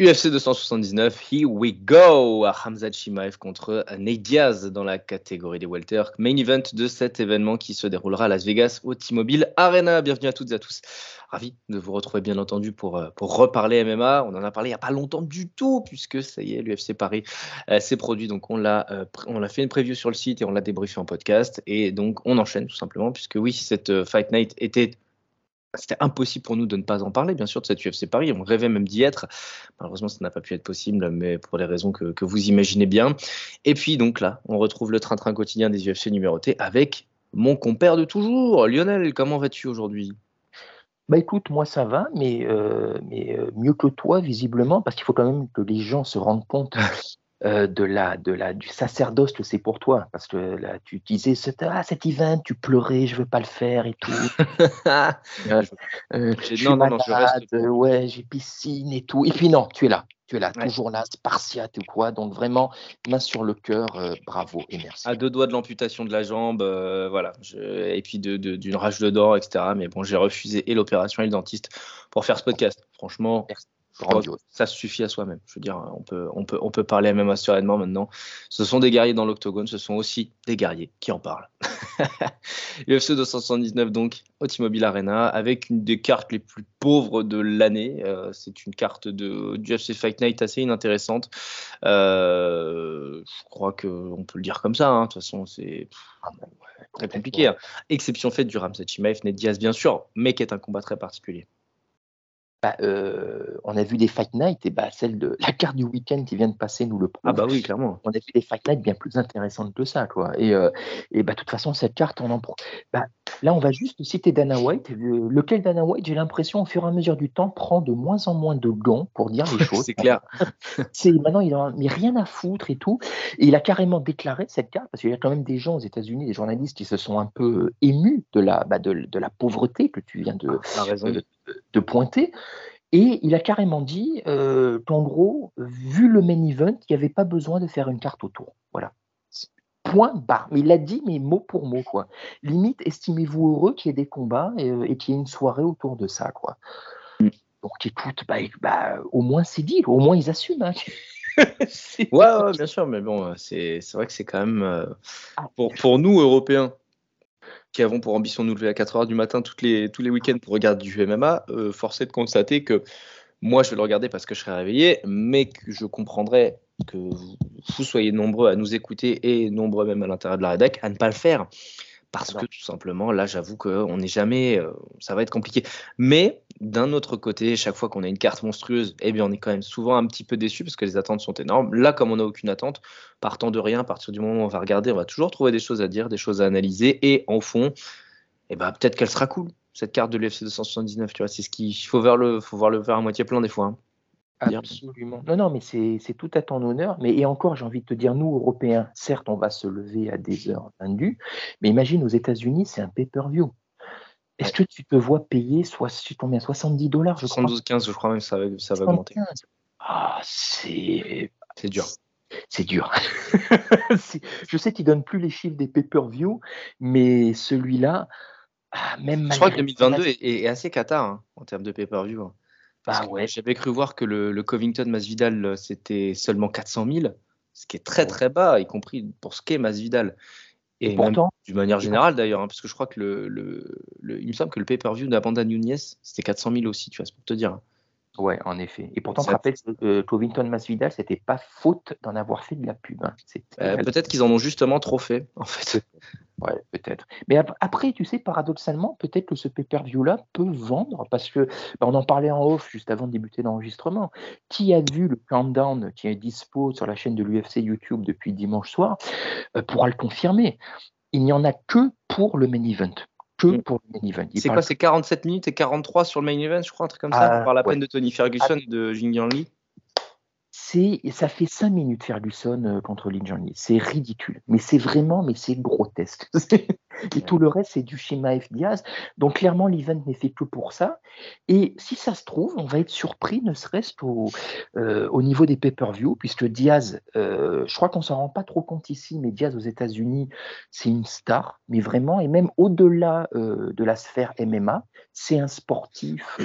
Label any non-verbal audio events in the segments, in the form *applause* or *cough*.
UFC 279, here we go! Hamza Chimaev contre Nate Diaz dans la catégorie des welter. Main event de cet événement qui se déroulera à Las Vegas au T-Mobile Arena. Bienvenue à toutes et à tous. Ravi de vous retrouver bien entendu pour, euh, pour reparler MMA. On en a parlé il n'y a pas longtemps du tout puisque ça y est, l'UFC Paris euh, s'est produit. Donc on l'a euh, on l'a fait une preview sur le site et on l'a débriefé en podcast. Et donc on enchaîne tout simplement puisque oui, cette Fight Night était c'était impossible pour nous de ne pas en parler, bien sûr, de cette UFC Paris. On rêvait même d'y être. Malheureusement, ça n'a pas pu être possible, mais pour les raisons que, que vous imaginez bien. Et puis, donc là, on retrouve le train-train quotidien des UFC numérotés avec mon compère de toujours. Lionel, comment vas-tu aujourd'hui? Bah écoute, moi ça va, mais, euh, mais euh, mieux que toi visiblement, parce qu'il faut quand même que les gens se rendent compte *laughs* euh, de la, de la, du sacerdoce que c'est pour toi, parce que là tu disais cet, ah, cet event, tu pleurais, je veux pas le faire et tout. *laughs* Euh, euh, J'ai- je suis non, non, non, je malade, reste- ouais, j'ai piscine et tout. Et puis non, tu es là, tu es là, Ouais. toujours là, spartiate ou quoi. Donc vraiment, main sur le cœur, euh, bravo et merci. À deux doigts de l'amputation de la jambe, euh, voilà. Je- et puis de- de- d'une rage de dents, etc. Mais bon, j'ai refusé et l'opération et le dentiste pour faire ce podcast. Franchement, Merci. Ça suffit à soi-même. Je veux dire, on peut, on peut, on peut parler même assurément maintenant. Ce sont des guerriers dans l'octogone, ce sont aussi des guerriers qui en parlent. *laughs* UFC 279 donc au T-Mobile Arena avec une des cartes les plus pauvres de l'année. Euh, c'est une carte de du UFC Fight Night assez inintéressante. Euh, je crois que on peut le dire comme ça. hein. De toute façon, c'est très compliqué. hein. Exception faite du Ramzat Chimaev, Ned Diaz bien sûr, mais qui est un combat très particulier. Bah, euh, on a vu des fight night et bah, celle de la carte du week-end qui vient de passer nous le prouve. Ah bah oui, clairement. on a vu des fight night bien plus intéressantes que ça, quoi. Et, euh, et bah, de toute façon, cette carte, on en prend. Bah, là, on va juste citer Dana White. Le- lequel Dana White, j'ai l'impression, au fur et à mesure du temps, prend de moins en moins de gants pour dire les *laughs* choses. C'est clair. *laughs* C'est maintenant, il en a rien à foutre et tout. Et il a carrément déclaré cette carte parce qu'il y a quand même des gens aux États-Unis, des journalistes qui se sont un peu euh, émus de la, bah, de, de la pauvreté que tu viens de, de, de pointer. Et il a carrément dit euh, qu'en gros, vu le main event, il n'y avait pas besoin de faire une carte autour. Voilà. Point barre. Mais il l'a dit, mais mot pour mot. Quoi. Limite, estimez-vous heureux qu'il y ait des combats et, euh, et qu'il y ait une soirée autour de ça. Quoi. Donc écoute, bah, bah, au moins c'est dit, au moins ils assument. hein. *laughs* Ouais, ouais, *laughs* bien sûr, mais bon, c'est c'est vrai que c'est quand même euh, Ah. pour, pour nous Européens qui avons pour ambition de nous lever à 4 heures du matin les, tous les week-ends pour regarder du MMA, euh, force est de constater que moi je vais le regarder parce que je serai réveillé, mais que je comprendrais que vous, vous soyez nombreux à nous écouter et nombreux même à l'intérieur de la rédac à ne pas le faire. Parce Non. que tout simplement, là, j'avoue qu'on n'est jamais. euh, ça va être compliqué. Mais d'un autre côté, chaque fois qu'on a une carte monstrueuse, eh bien, on est quand même souvent un petit peu déçu parce que les attentes sont énormes. Là, comme on n'a aucune attente, partant de rien, à partir du moment où on va regarder, on va toujours trouver des choses à dire, des choses à analyser. Et en fond, eh ben, peut-être qu'elle sera cool, cette carte de l'UFC 279. Tu vois, c'est ce qu'il faut, voir le, faut voir le verre à moitié plein des fois. hein. Absolument. Non, non, mais c'est tout à ton honneur. Mais et encore, j'ai envie de te dire, nous, Européens, certes, on va se lever à des heures indues, mais imagine aux États-Unis, c'est un pay-per-view. Est-ce que tu te vois payer soit, combien 70 dollars, je crois? 72-15, je crois même que ça va, ça va augmenter. 75. Ah, c'est C'est dur. c'est dur. *laughs* Je sais qu'ils donnent plus les chiffres des pay-per-view, mais celui-là, ah, même Je crois que malgré- 2022 est, est assez cata hein, en termes de pay-per-view. Hein. Bah ouais. J'avais cru voir que le, le Covington Masvidal euh, c'était seulement 400 000, ce qui est très très bas, y compris pour ce qu'est Masvidal. Et, Et pourtant, d'une manière générale d'ailleurs, hein, parce que je crois que le, le, le- il me semble que le pay-per-view d'Amanda Nunes c'était 400 000 aussi, tu vois, c'est pour te dire. Ouais, en effet. Et pourtant, je rappelle que Covington Masvidal, c'était pas faute d'en avoir fait de la pub. Hein. Euh, peut-être qu'ils en ont justement trop fait, en fait. Ouais, peut-être. Mais après, tu sais, paradoxalement, peut-être que ce pay-per-view-là peut vendre, parce que bah, on en parlait en off juste avant de débuter l'enregistrement. Qui a vu le countdown qui est dispo sur la chaîne de l'UFC YouTube depuis dimanche soir euh, pourra le confirmer. Il n'y en a que pour le main event que mm. pour le main event. C'est quoi C'est 47 minutes et 43 sur le main event, je crois, un truc comme ça, ah, par la peine de Tony Ferguson et de Jing Lee ça fait cinq minutes Ferguson euh, contre Lin. C'est ridicule, mais c'est vraiment, mais c'est grotesque. *laughs* et tout le reste, c'est du schéma F Diaz. Donc clairement, l'event n'est fait que pour ça. Et si ça se trouve, on va être surpris, ne serait-ce qu'au euh, au niveau des pay-per-view, puisque Diaz, euh, je crois qu'on s'en rend pas trop compte ici, mais Diaz aux États-Unis, c'est une star, mais vraiment, et même au-delà de la sphère MMA, c'est un sportif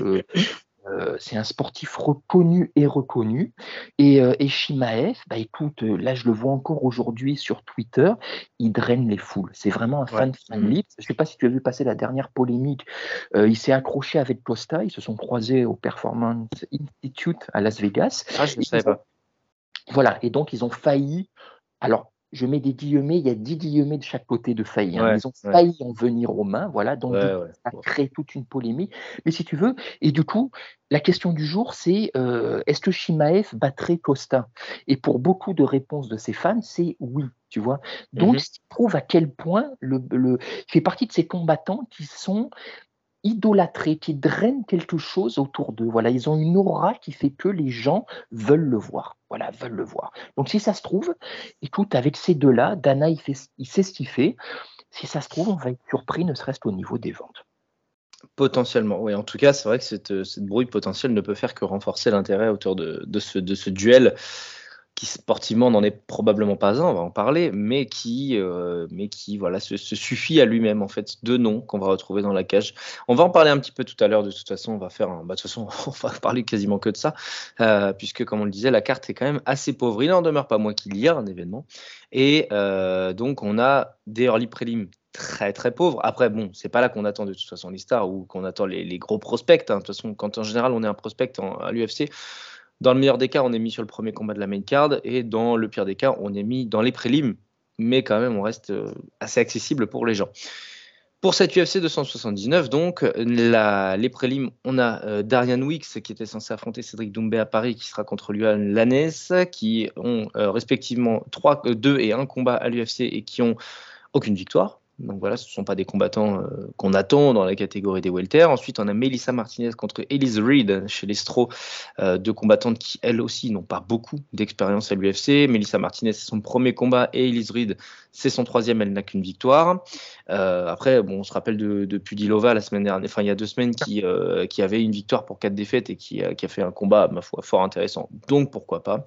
euh, c'est un sportif reconnu et reconnu. Et, euh, Shimaev, bah écoute, euh, là je le vois encore aujourd'hui sur Twitter, il draine les foules. C'est vraiment un fan fan mm. libre. Je ne sais pas si tu as vu passer la dernière polémique. il s'est accroché avec Costa, ils se sont croisés au Performance Institute à Las Vegas. Ah, je ne savais pas. Voilà, et donc ils ont failli. Alors, je mets des guillemets, il y a dix guillemets de chaque côté de failli. Hein. Ils ont failli en venir aux mains, voilà, donc ça crée toute une polémique. Mais si tu veux, et du coup, la question du jour, c'est euh, est-ce que Shimaev battrait Costa? Et pour beaucoup de réponses de ses fans, c'est oui, tu vois. Donc, mm prouve à quel point le, le, il fait partie de ces combattants qui sont idolâtrés, qui drainent quelque chose autour d'eux. Voilà, ils ont une aura qui fait que les gens veulent le voir. Voilà, veulent le voir. Donc si ça se trouve, écoute, avec ces deux-là, Dana, il, sait ce qu'il fait. Si ça se trouve, on va être surpris, ne serait-ce qu'au niveau des ventes. Potentiellement, oui. En tout cas, c'est vrai que cette, cette brouille potentielle ne peut faire que renforcer l'intérêt autour de ce duel qui sportivement n'en est probablement pas un, on va en parler, mais qui, euh, mais qui voilà, se, suffit à lui-même, en fait, deux noms qu'on va retrouver dans la cage. On va en parler un petit peu tout à l'heure, de toute façon, on va faire bah, de toute façon, *laughs* on va parler quasiment que de ça, euh, puisque, comme on le disait, la carte est quand même assez pauvre. Il n'en demeure pas moins qu'il y a un événement. Et euh, donc, on a des early prélims très très pauvres. Après, bon, c'est pas là qu'on attend de toute façon les stars ou qu'on attend les, gros prospects. Hein. De toute façon, quand en général on est un prospect à l'UFC, dans le meilleur des cas, on est mis sur le premier combat de la main card et dans le pire des cas, on est mis dans les prélims, mais quand même, on reste euh, assez accessible pour les gens. Pour cette UFC 279, donc, les prélims, on a euh, Darian Wicks qui était censé affronter Cédric Doumbé à Paris, qui sera contre Luan Lanes, qui ont euh, respectivement 3, 2 et 1 combat à l'UFC et qui ont aucune victoire. Donc voilà, ce ne sont pas des combattants euh, qu'on attend dans la catégorie des welter. Ensuite, on a Melissa Martinez contre Elise Reed chez les Stro, euh, deux combattantes qui, elles aussi, n'ont pas beaucoup d'expérience à l'UFC. Melissa Martinez, c'est son premier combat et Elise Reed, c'est son troisième, elle n'a qu'une victoire. Euh, après, bon, on se rappelle de, Pudilova la semaine dernière, enfin il y a deux semaines, qui, qui avait une victoire pour quatre défaites et qui, qui a fait un combat, ma foi, fort intéressant. Donc pourquoi pas.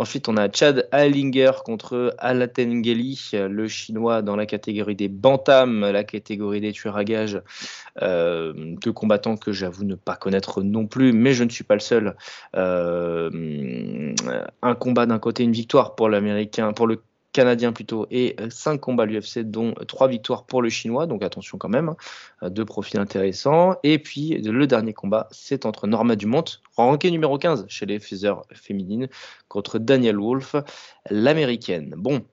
Ensuite, on a Chad Heilinger contre Alatengeli, le chinois dans la catégorie des bantams, la catégorie des tueurs à gages, euh, deux combattants que j'avoue ne pas connaître non plus, mais je ne suis pas le seul. Euh, un combat d'un côté, une victoire pour l'américain, pour le canadien plutôt, et 5 euh, combats à l'UFC, dont 3 victoires pour le chinois, donc attention quand même, hein, deux profils intéressants. Et puis le dernier combat, c'est entre Norma Dumont, ranké numéro 15 chez les faiseurs féminines, contre Daniel Wolf, l'américaine. Bon,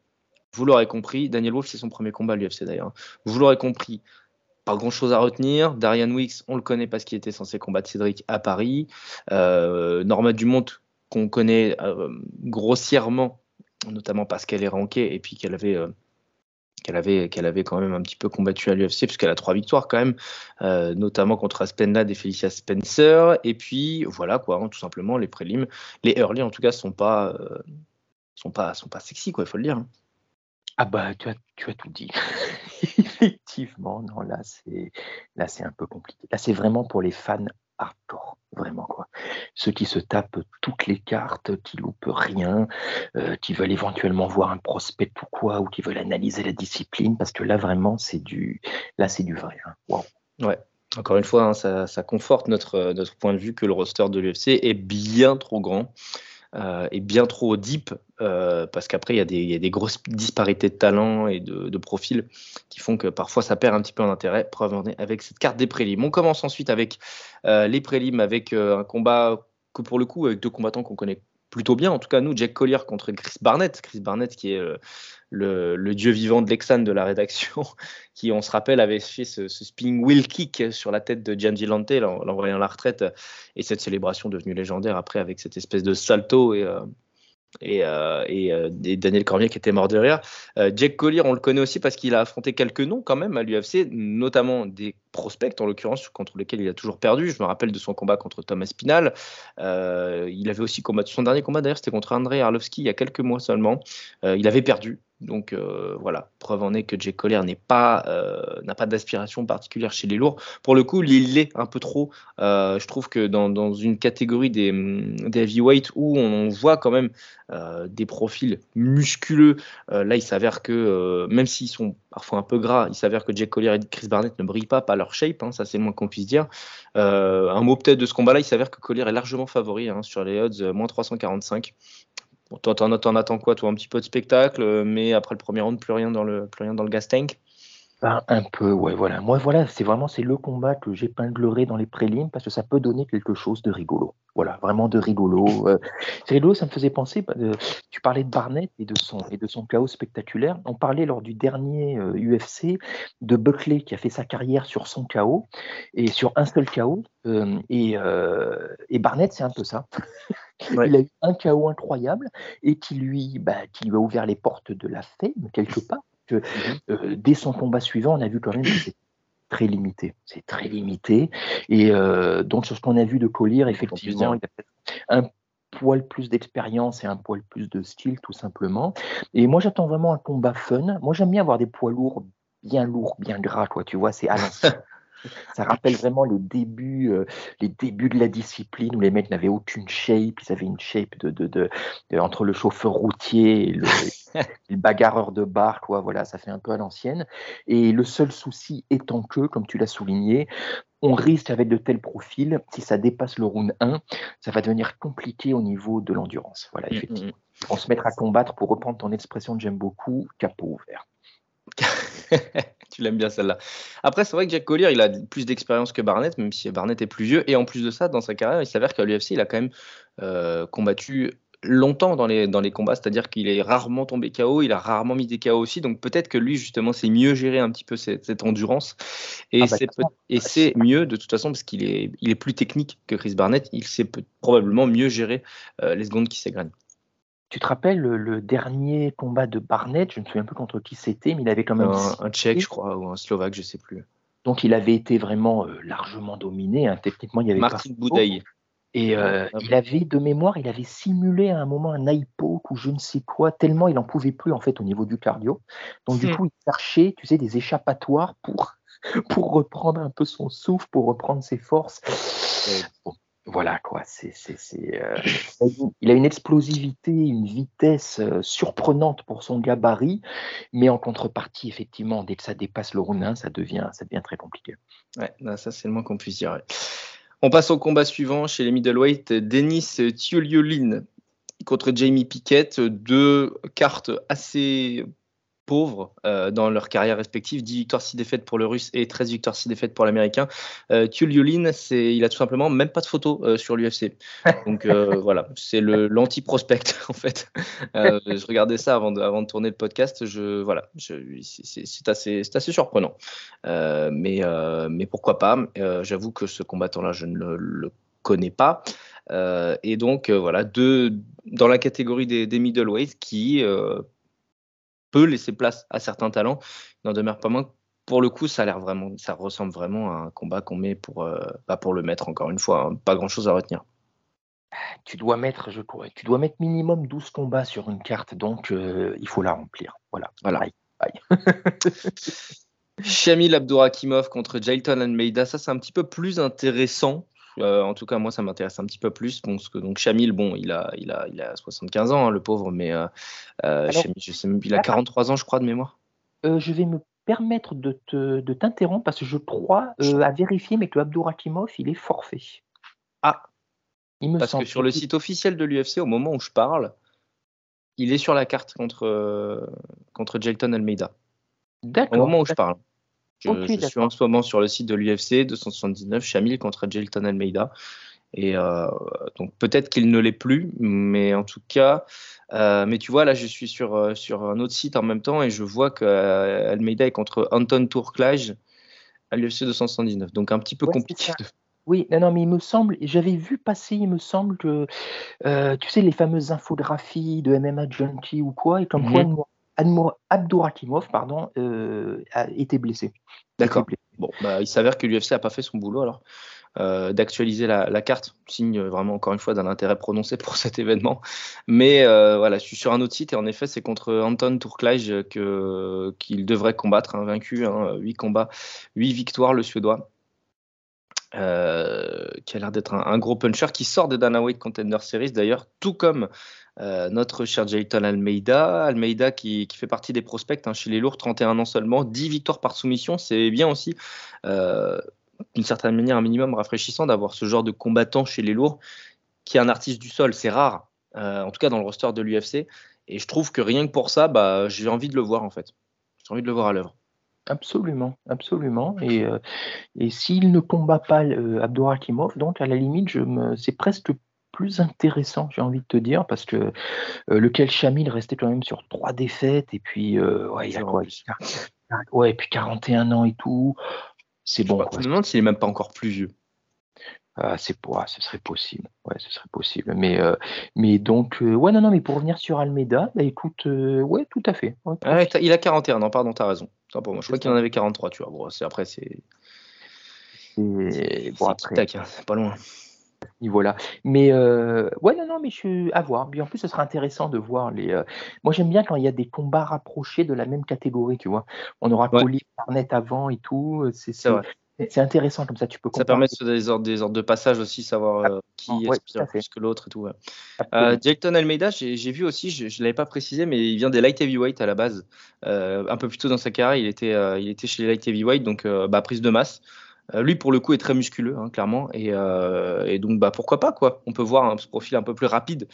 vous l'aurez compris, Daniel Wolf, c'est son premier combat à l'UFC d'ailleurs. Vous l'aurez compris, pas grand chose à retenir. Darian Wicks, on le connaît parce qu'il était censé combattre Cédric à Paris. Euh, Norma Dumont, qu'on connaît euh, grossièrement notamment parce qu'elle est rankée et puis qu'elle avait euh, avait, avait quand même un petit peu combattu à l'UFC, puisqu'elle a trois victoires quand même, euh, notamment contre Aspenad et Felicia Spencer. Et puis voilà quoi, hein, tout simplement les prélims, les early en tout cas sont pas, euh, sont pas, sont pas sexy quoi, il faut le dire. Ah bah tu as, tu as tout dit. *laughs* Effectivement, non là c'est là c'est un peu compliqué. Là c'est vraiment pour les fans hardcore, vraiment quoi. Ceux qui se tapent toutes les cartes, qui loupent rien, euh, qui veulent éventuellement voir un prospect ou quoi, ou qui veulent analyser la discipline, parce que là vraiment c'est du, là c'est du vrai. Hein. Ouais. Encore une fois, hein, ça, conforte notre, notre point de vue que le roster de l'UFC est bien trop grand euh, est bien trop deep euh, parce qu'après il y, a des grosses disparités de talent et de, de, profils qui font que parfois ça perd un petit peu en intérêt. Preuve en avec cette carte des prélims. On commence ensuite avec euh, les prélims avec un combat que pour le coup, avec deux combattants qu'on connaît plutôt bien. En tout cas, nous, Jack Collier contre Chris Barnett. Chris Barnett, qui est euh, le, dieu vivant de l'Exan de la rédaction, *laughs* qui, on se rappelle, avait fait ce, spinning wheel kick sur la tête de Gian Gillante, l'envoyant à la retraite, et cette célébration devenue légendaire après avec cette espèce de salto et, euh, et, euh, euh, et, Daniel Cormier qui était mort de rire. Euh, Jack Collier, on le connaît aussi parce qu'il a affronté quelques noms quand même à l'UFC, notamment des prospects en l'occurrence contre lesquels il a toujours perdu. Je me rappelle de son combat contre Thomas Spinal. il avait aussi combattu son dernier combat d'ailleurs, c'était contre Andrei Arlovski il y a quelques mois seulement. il avait perdu, donc euh, voilà, preuve en est que Jake Collier n'est pas euh, n'a pas d'aspiration particulière chez les lourds. Pour le coup, il l'est un peu trop. Euh, je trouve que dans, une catégorie des, des heavyweights où on voit quand même des profils musculeux, là il s'avère que même s'ils sont parfois un peu gras, il s'avère que Jake Collier et Chris Barnett ne brillent pas par leur shape, hein, ça c'est le moins qu'on puisse dire. un mot peut-être de ce combat-là, il s'avère que Collier est largement favori hein, sur les odds, moins 345. Toi, t'en, attends quoi, toi Un petit peu de spectacle, euh, mais après le premier round, plus rien dans le, plus rien dans le gas tank? Ben, un peu, ouais, voilà. Moi, voilà, c'est vraiment c'est le combat que j'épinglerai dans les prélims parce que ça peut donner quelque chose de rigolo. Voilà, vraiment de rigolo. Euh, c'est rigolo, ça me faisait penser. Euh, tu parlais de Barnett et de son et de son chaos spectaculaire. On parlait lors du dernier UFC de Buckley qui a fait sa carrière sur son chaos et sur un seul chaos. et Barnett, c'est un peu ça. Il a eu un chaos incroyable et qui lui, bah, qui lui a ouvert les portes de la fame quelque part. Que, mhm. euh, dès son combat suivant, on a vu quand même que c'est très limité. C'est très limité. Et euh, donc, sur ce qu'on a vu de Collier, effectivement, il a un poil plus d'expérience et un poil plus de style, tout simplement. Et moi, j'attends vraiment un combat fun. Moi, j'aime bien avoir des poids lourds, bien lourds, bien gras, quoi. Tu vois, c'est à. *laughs* Ça rappelle vraiment les débuts, euh, les débuts de la discipline où les mecs n'avaient aucune shape, ils avaient une shape de, de, de, entre le chauffeur routier et *laughs* le, bagarreur de bar, quoi. Voilà, ça fait un peu à l'ancienne. Et le seul souci étant que, comme tu l'as souligné, on risque avec de tels profils, si ça dépasse le round 1, ça va devenir compliqué au niveau de l'endurance. Voilà, mm, mm, effectivement. Mm. On se mettra à combattre, pour reprendre ton expression que j'aime beaucoup, capot ouvert. *laughs* tu l'aimes bien celle-là. Après, c'est vrai que Jack Collier, il a plus d'expérience que Barnett, même si Barnett est plus vieux. Et en plus de ça, dans sa carrière, il s'avère qu'à l'UFC, il a quand même euh, combattu longtemps dans les, dans les combats, c'est-à-dire qu'il est rarement tombé KO, il a rarement mis des KO aussi, donc peut-être que lui justement c'est mieux gérer un petit peu cette, endurance et ah bah, c'est mieux de toute façon parce qu'il est, il est plus technique que Chris Barnett, il sait probablement mieux gérer euh, les secondes qui s'égrènent. Tu te rappelles le, dernier combat de Barnett, je ne me souviens plus contre qui c'était, mais il avait quand même. Un, Tchèque, je crois, ou un Slovaque, je ne sais plus. Donc il avait été vraiment euh, largement dominé. Hein. Techniquement, il y avait Martin Boudaille. Et euh, il avait, de mémoire, il avait simulé à un moment un hypoke ou je ne sais quoi, tellement il n'en pouvait plus en fait au niveau du cardio. Donc du hmm. coup, il cherchait, tu sais, des échappatoires pour, *laughs* pour reprendre un peu son souffle, pour reprendre ses forces. Voilà, quoi. C'est, euh, *laughs* il a une explosivité, une vitesse euh, surprenante pour son gabarit, mais en contrepartie, effectivement, dès que ça dépasse le round ça devient, ça devient très compliqué. Ouais, ça, c'est le moins qu'on puisse dire. On passe au combat suivant chez les middleweight. Denis Tioliolin contre Jamie Pickett. Deux cartes assez pauvres euh, dans leur carrière respective. 10 victoires, 6 défaites pour le russe et 13 victoires, 6 défaites pour l'américain. Euh, c'est, il a tout simplement même pas de photo euh, sur l'UFC. *laughs* Donc euh, voilà, c'est le, l'anti-prospect *laughs* en fait. je regardais ça avant de, avant de tourner le podcast. Je, voilà, c'est, assez, c'est assez surprenant. mais, mais pourquoi pas? J'avoue que ce combattant-là, je ne le, connais pas. et donc voilà, deux dans la catégorie des, des middleweights qui peut laisser place à certains talents. Il n'en demeure pas moins pour le coup, ça a l'air vraiment, ça ressemble vraiment à un combat qu'on met pour, euh, pas pour le mettre encore une fois, hein. pas grand chose à retenir. Tu dois mettre, je crois, tu dois mettre minimum 12 combats sur une carte, donc euh, il faut la remplir. Voilà. voilà. *laughs* Shamil Abdourakimov contre Jailton Almeida, ça c'est un petit peu plus intéressant euh, en tout cas, moi, ça m'intéresse un petit peu plus. Bon, que, donc, Chamil, bon, il a, il a, il a 75 ans, hein, le pauvre, mais euh, euh je sais il a 43 ans, je crois, de mémoire. Je vais me permettre de, te, de t'interrompre parce que je crois à vérifier, mais que Abdourakimov, il est forfait. Ah, il me parce que sur le site officiel de l'UFC, au moment où je parle, il est sur la carte contre, contre Jelton Almeida. D'accord. Au moment où je parle. Je, suis en ce moment sur le site de l'UFC 279 Chamil contre Jelton Almeida. Et donc peut-être qu'il ne l'est plus, mais en tout cas, mais tu vois, là, je suis sur, sur un autre site en même temps et je vois que Almeida est contre Anton Tourklage à l'UFC 279. Donc un petit peu compliqué. Oui, non, non, mais il me semble, j'avais vu passer, il me semble que, euh, tu sais, les fameuses infographies de MMA Junkie ou quoi, et comme mmh. quoi Abdourakimov, pardon, euh, a été blessé. D'accord. Bon, bah, il s'avère que l'UFC n'a pas fait son boulot alors. Euh, d'actualiser la, carte, signe vraiment encore une fois d'un intérêt prononcé pour *laughs* cet événement. Mais voilà, je suis sur un autre site et en effet c'est contre Anton Tourklage qu'il devrait combattre, un vaincu, hein, 8 combats, 8 victoires le Suédois. Euh, qui a l'air d'être un, gros puncher, qui sort des Dana White Contender Series d'ailleurs, tout comme euh, notre cher Jayton Almeida. Almeida qui, fait partie des prospects hein, chez les lourds, 31 ans seulement, 10 victoires par soumission, c'est bien aussi. Euh, d'une certaine manière, un minimum rafraîchissant d'avoir ce genre de combattant chez les lourds qui est un artiste du sol, c'est rare, en tout cas dans le roster de l'UFC. Et je trouve que rien que pour ça, bah, j'ai envie de le voir en fait. J'ai envie de le voir à l'œuvre. Absolument, absolument. Et, euh, s'il ne combat pas euh, donc à la limite, je me, c'est presque plus intéressant, j'ai envie de te dire, parce que euh, lequel Chamil restait quand même sur trois défaites, et puis ouais, il a quoi Ouais, et puis 41 ans et tout. C'est bon. Je me demande s'il est même pas encore plus vieux. Ah, c'est pour, ce serait possible. Ouais, ce serait possible. Mais, mais donc, ouais, non, non, mais pour revenir sur Almeida, bah, écoute, ouais, tout à fait. Ah, il a 41 ans, pardon, t'as raison. pour moi. Je crois qu'il en avait 43, tu vois. Bon, après, c'est. Bon, après. Hein, c'est pas loin. Niveau-là. Mais ouais, non, non, mais je suis à voir. Puis en plus, ce sera intéressant de voir les. Moi, j'aime bien quand il y a des combats rapprochés de la même catégorie, tu vois. On aura ouais. Barnett avant et tout. C'est c'est intéressant comme ça, tu peux Ça permet de des ordres, des ordres de passage aussi, savoir euh, qui ouais, plus que l'autre et tout. Ouais. Euh, Almeida, j'ai vu aussi, je ne l'avais pas précisé, mais il vient des light heavyweight à la base. Euh, un peu plus tôt dans sa carrière, il était, euh, il était chez les light heavyweight, donc bah, prise de masse. Lui, pour le coup, est très musculeux, hein, clairement. Et, et, donc, bah, pourquoi pas, quoi. On peut voir un profil un peu plus rapide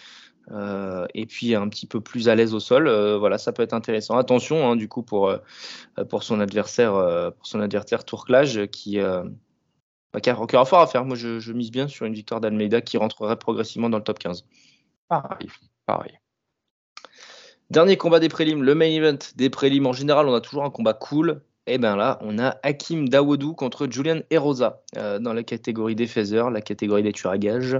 euh, et puis un petit peu plus à l'aise au sol. Euh, voilà, ça peut être intéressant. Attention, hein, du coup, pour, euh, pour son adversaire, pour son adversaire Tourclage, qui, bah, qui, a, fort à faire. Moi, je, mise bien sur une victoire d'Almeida qui rentrerait progressivement dans le top 15. Pareil, pareil. Dernier combat des prélims, le main event des prélims. En général, on a toujours un combat cool. Et eh bien là, on a Hakim Dawoudou contre Julian Erosa euh, dans la catégorie des faiseurs, la catégorie des tueurs à gages.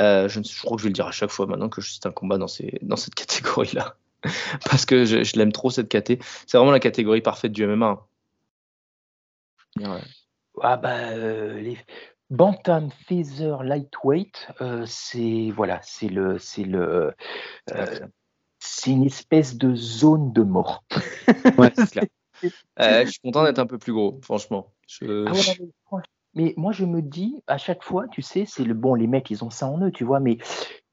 Euh, je, crois que je vais le dire à chaque fois maintenant que c'est un combat dans, ces, dans cette *laughs* catégorie-là. Parce que je, l'aime trop cette catégorie. C'est vraiment la catégorie parfaite du MMA. Hein. Ah bah, euh, les Bantam, Feather, Lightweight, c'est voilà, c'est le, c'est le, c'est une espèce de zone de mort. ouais, c'est *laughs* clair. Euh, je suis content d'être un peu plus gros, franchement. Ah mais, moi, je me dis, à chaque fois, tu sais, c'est le bon, les mecs, ils ont ça en eux, tu vois, mais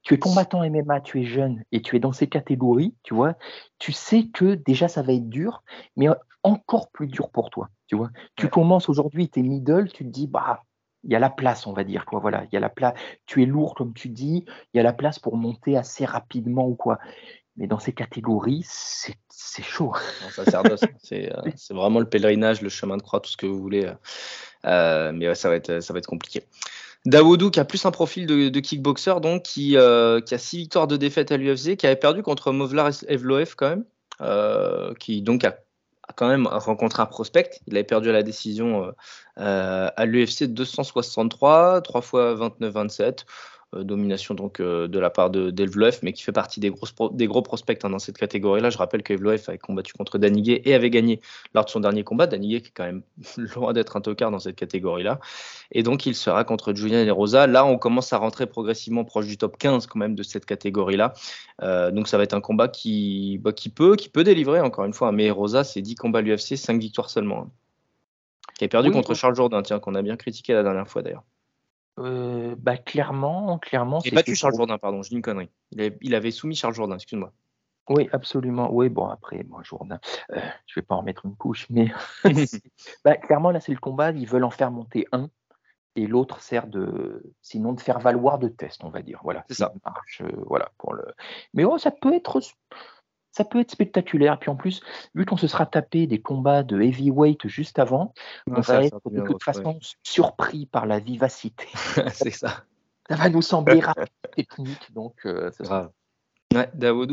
tu es combattant MMA, tu es jeune et tu es dans ces catégories, tu vois, tu sais que déjà ça va être dur, mais encore plus dur pour toi, tu vois. Tu commences aujourd'hui, tu es middle, tu te dis, bah, il y a la place, on va dire, quoi, voilà, il y a la place, tu es lourd, comme tu dis, il y a la place pour monter assez rapidement ou quoi. Mais dans ces catégories, c'est chaud. *laughs* euh, c'est vraiment le pèlerinage, le chemin de croix, tout ce que vous voulez. Euh, euh, mais ça, va être, ça va être compliqué. Dawoudou qui a plus un profil de, kickboxer, donc qui, qui a six victoires de défaite à l'UFC, qui avait perdu contre Movlar Evloev quand même, qui donc a, quand même rencontré un prospect. Il avait perdu à la décision à l'UFC 263, 3 fois 29-27. Euh, domination donc euh, de la part de mais qui fait partie des, gros, des gros prospects hein, dans cette catégorie-là. Je rappelle qu'Evloev avait combattu contre Daniguet et avait gagné lors de son dernier combat. Daniguet qui est quand même *laughs* loin d'être un tocard dans cette catégorie-là. Et donc il sera contre Julian et Rosa. Là, on commence à rentrer progressivement proche du top 15 quand même de cette catégorie-là. Euh, donc ça va être un combat qui, bah, qui, peut, qui peut délivrer encore une fois. Mais Rosa, c'est 10 combats à l'UFC, 5 victoires seulement. Hein. Qui a perdu contre Charles Jourdain, tiens, qu'on a bien critiqué la dernière fois d'ailleurs. Euh, bah, clairement, clairement. Il n'a pas Charles Jourdain, pardon, je dis une connerie. Il avait, soumis Charles Jourdain, excuse-moi. Oui, absolument. Oui, bon, après, moi, Jourdain, euh, je ne vais pas en mettre une couche, mais *laughs* *laughs* bah, clairement, là, c'est le combat. Ils veulent en faire monter un et l'autre sert de, sinon, de faire valoir de test, on va dire. Voilà. C'est ça. Marche, euh, voilà, pour le... Mais oh, ça peut être ça peut être spectaculaire. Puis en plus, vu qu'on se sera tapé des combats de heavyweight juste avant, on va être de toute façon surpris par la vivacité. *laughs* c'est ça. ça va nous sembler rapide, technique, donc euh, ça sera-. Ouais.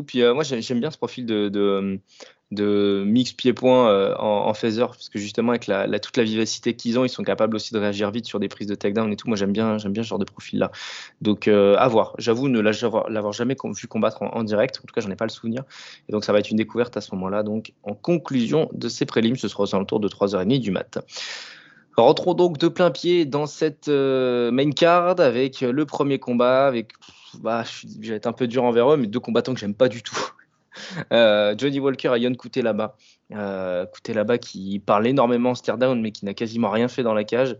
Puis euh, moi, j'ai- j'aime bien ce profil de, de mix pied-point euh, en, en phaser, parce que justement, avec toute la vivacité qu'ils ont, ils sont capables aussi de réagir vite sur des prises de takedown et tout. Moi, j'aime bien, ce genre de profil-là. Donc, euh, à voir. J'avoue ne l'avoir jamais vu combattre en, direct. En tout cas, j'en ai pas le souvenir. Et donc, ça va être une découverte à ce moment-là. Donc, en conclusion de ces prélims, ce sera aux alentours de 3h30 du mat. Rentrons donc de plein pied dans cette euh, main card avec euh, le premier combat. Avec, bah, je vais être un peu dur envers eux, mais deux combattants que j'aime pas du tout. *laughs* Euh, Johnny Walker et Yon Couté là-bas. Euh, là-bas qui parle énormément en stare-down, mais qui n'a quasiment rien fait dans la cage.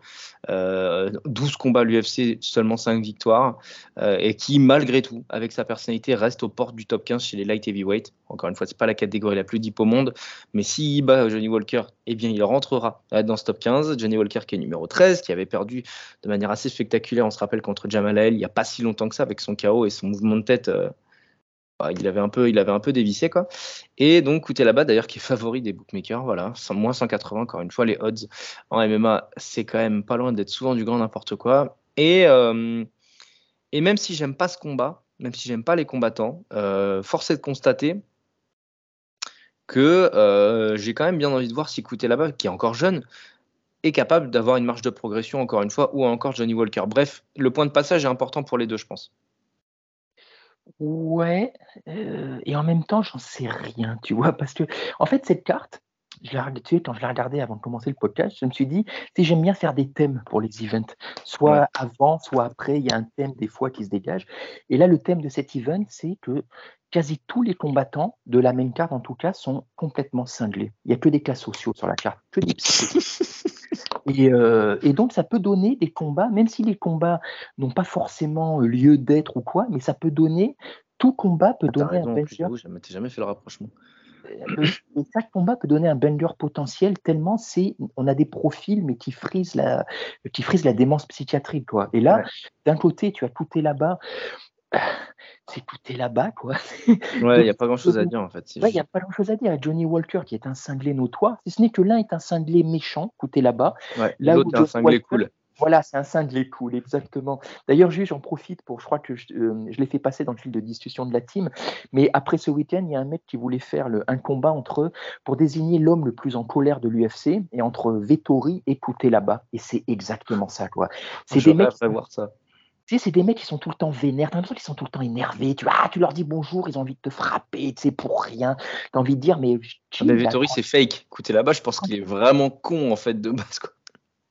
Euh, 12 combats à l'UFC, seulement 5 victoires. Euh, et qui, malgré tout, avec sa personnalité, reste aux portes du top 15 chez les light heavyweight. Encore une fois, c'est pas la catégorie la plus deep au monde. Mais s'il bat Johnny Walker, eh bien, il rentrera euh, dans ce top 15. Johnny Walker qui est numéro 13, qui avait perdu de manière assez spectaculaire, on se rappelle, contre Jamal Hill il n'y a pas si longtemps que ça, avec son KO et son mouvement de tête. Il avait un peu, il avait un peu dévissé quoi. Et donc Couté là-bas d'ailleurs qui est favori des bookmakers, voilà, moins 180 encore une fois les odds en MMA, c'est quand même pas loin d'être souvent du grand n'importe quoi. Et euh, et même si j'aime pas ce combat, même si j'aime pas les combattants, euh, force est de constater que euh, j'ai quand même bien envie de voir si Couté là-bas, qui est encore jeune, est capable d'avoir une marge de progression encore une fois, ou encore Johnny Walker. Bref, le point de passage est important pour les deux, je pense. Ouais, et en même temps, j'en sais rien, tu vois, parce que, en fait, cette carte, je l'ai regardée, tu sais, quand je l'ai regardée avant de commencer le podcast, je me suis dit, sais, j'aime bien faire des thèmes pour les events, soit Ouais. avant, soit après, il y a un thème des fois qui se dégage. Et là, le thème de cet event, c'est que quasi tous les combattants de la même carte, en tout cas, sont complètement cinglés. Il n'y a que des cas sociaux sur la carte, que des. *laughs* Et, euh, et donc, ça peut donner des combats, même si les combats n'ont pas forcément lieu d'être ou quoi, mais ça peut donner, tout combat peut Ah, donner un raison, j'ai j'ai jamais fait le rapprochement. Et chaque combat peut donner un banger potentiel tellement c'est, on a des profils mais qui frisent la, qui frisent la démence psychiatrique quoi. Et là, Ouais. d'un côté, tu as Couté là-bas, c'est Couté là-bas quoi. Ouais, il n'y a pas grand chose à dire en fait. Ouais, il n'y a pas grand-chose à dire. Johnny Walker, qui est un cinglé notoire, si ce n'est que l'un est un cinglé méchant, Couté là-bas, Ouais, L'autre est un cinglé Walker- cool. Voilà, c'est un cinglé cool, exactement. D'ailleurs, juste, j'en profite pour, je crois que je, euh, je l'ai fait passer dans le fil de discussion de la team, mais après ce week-end, il y a un mec qui voulait faire le- un combat entre, pour désigner l'homme le plus en colère de l'UFC, et entre Vettori et Couté là-bas. Et c'est exactement ça, quoi. C'est des mecs. rêverais voir ça. Tu sais, c'est des mecs qui sont tout le temps vénères, t'as l'impression qu'ils sont tout le temps énervés. Tu, ah, tu leur dis bonjour, ils ont envie de te frapper, tu sais, pour rien. T'as envie de dire, mais. Ah, mais Vettori, c'est fake. Écoutez, là-bas, je pense qu'il est vraiment con en fait de base. Quoi.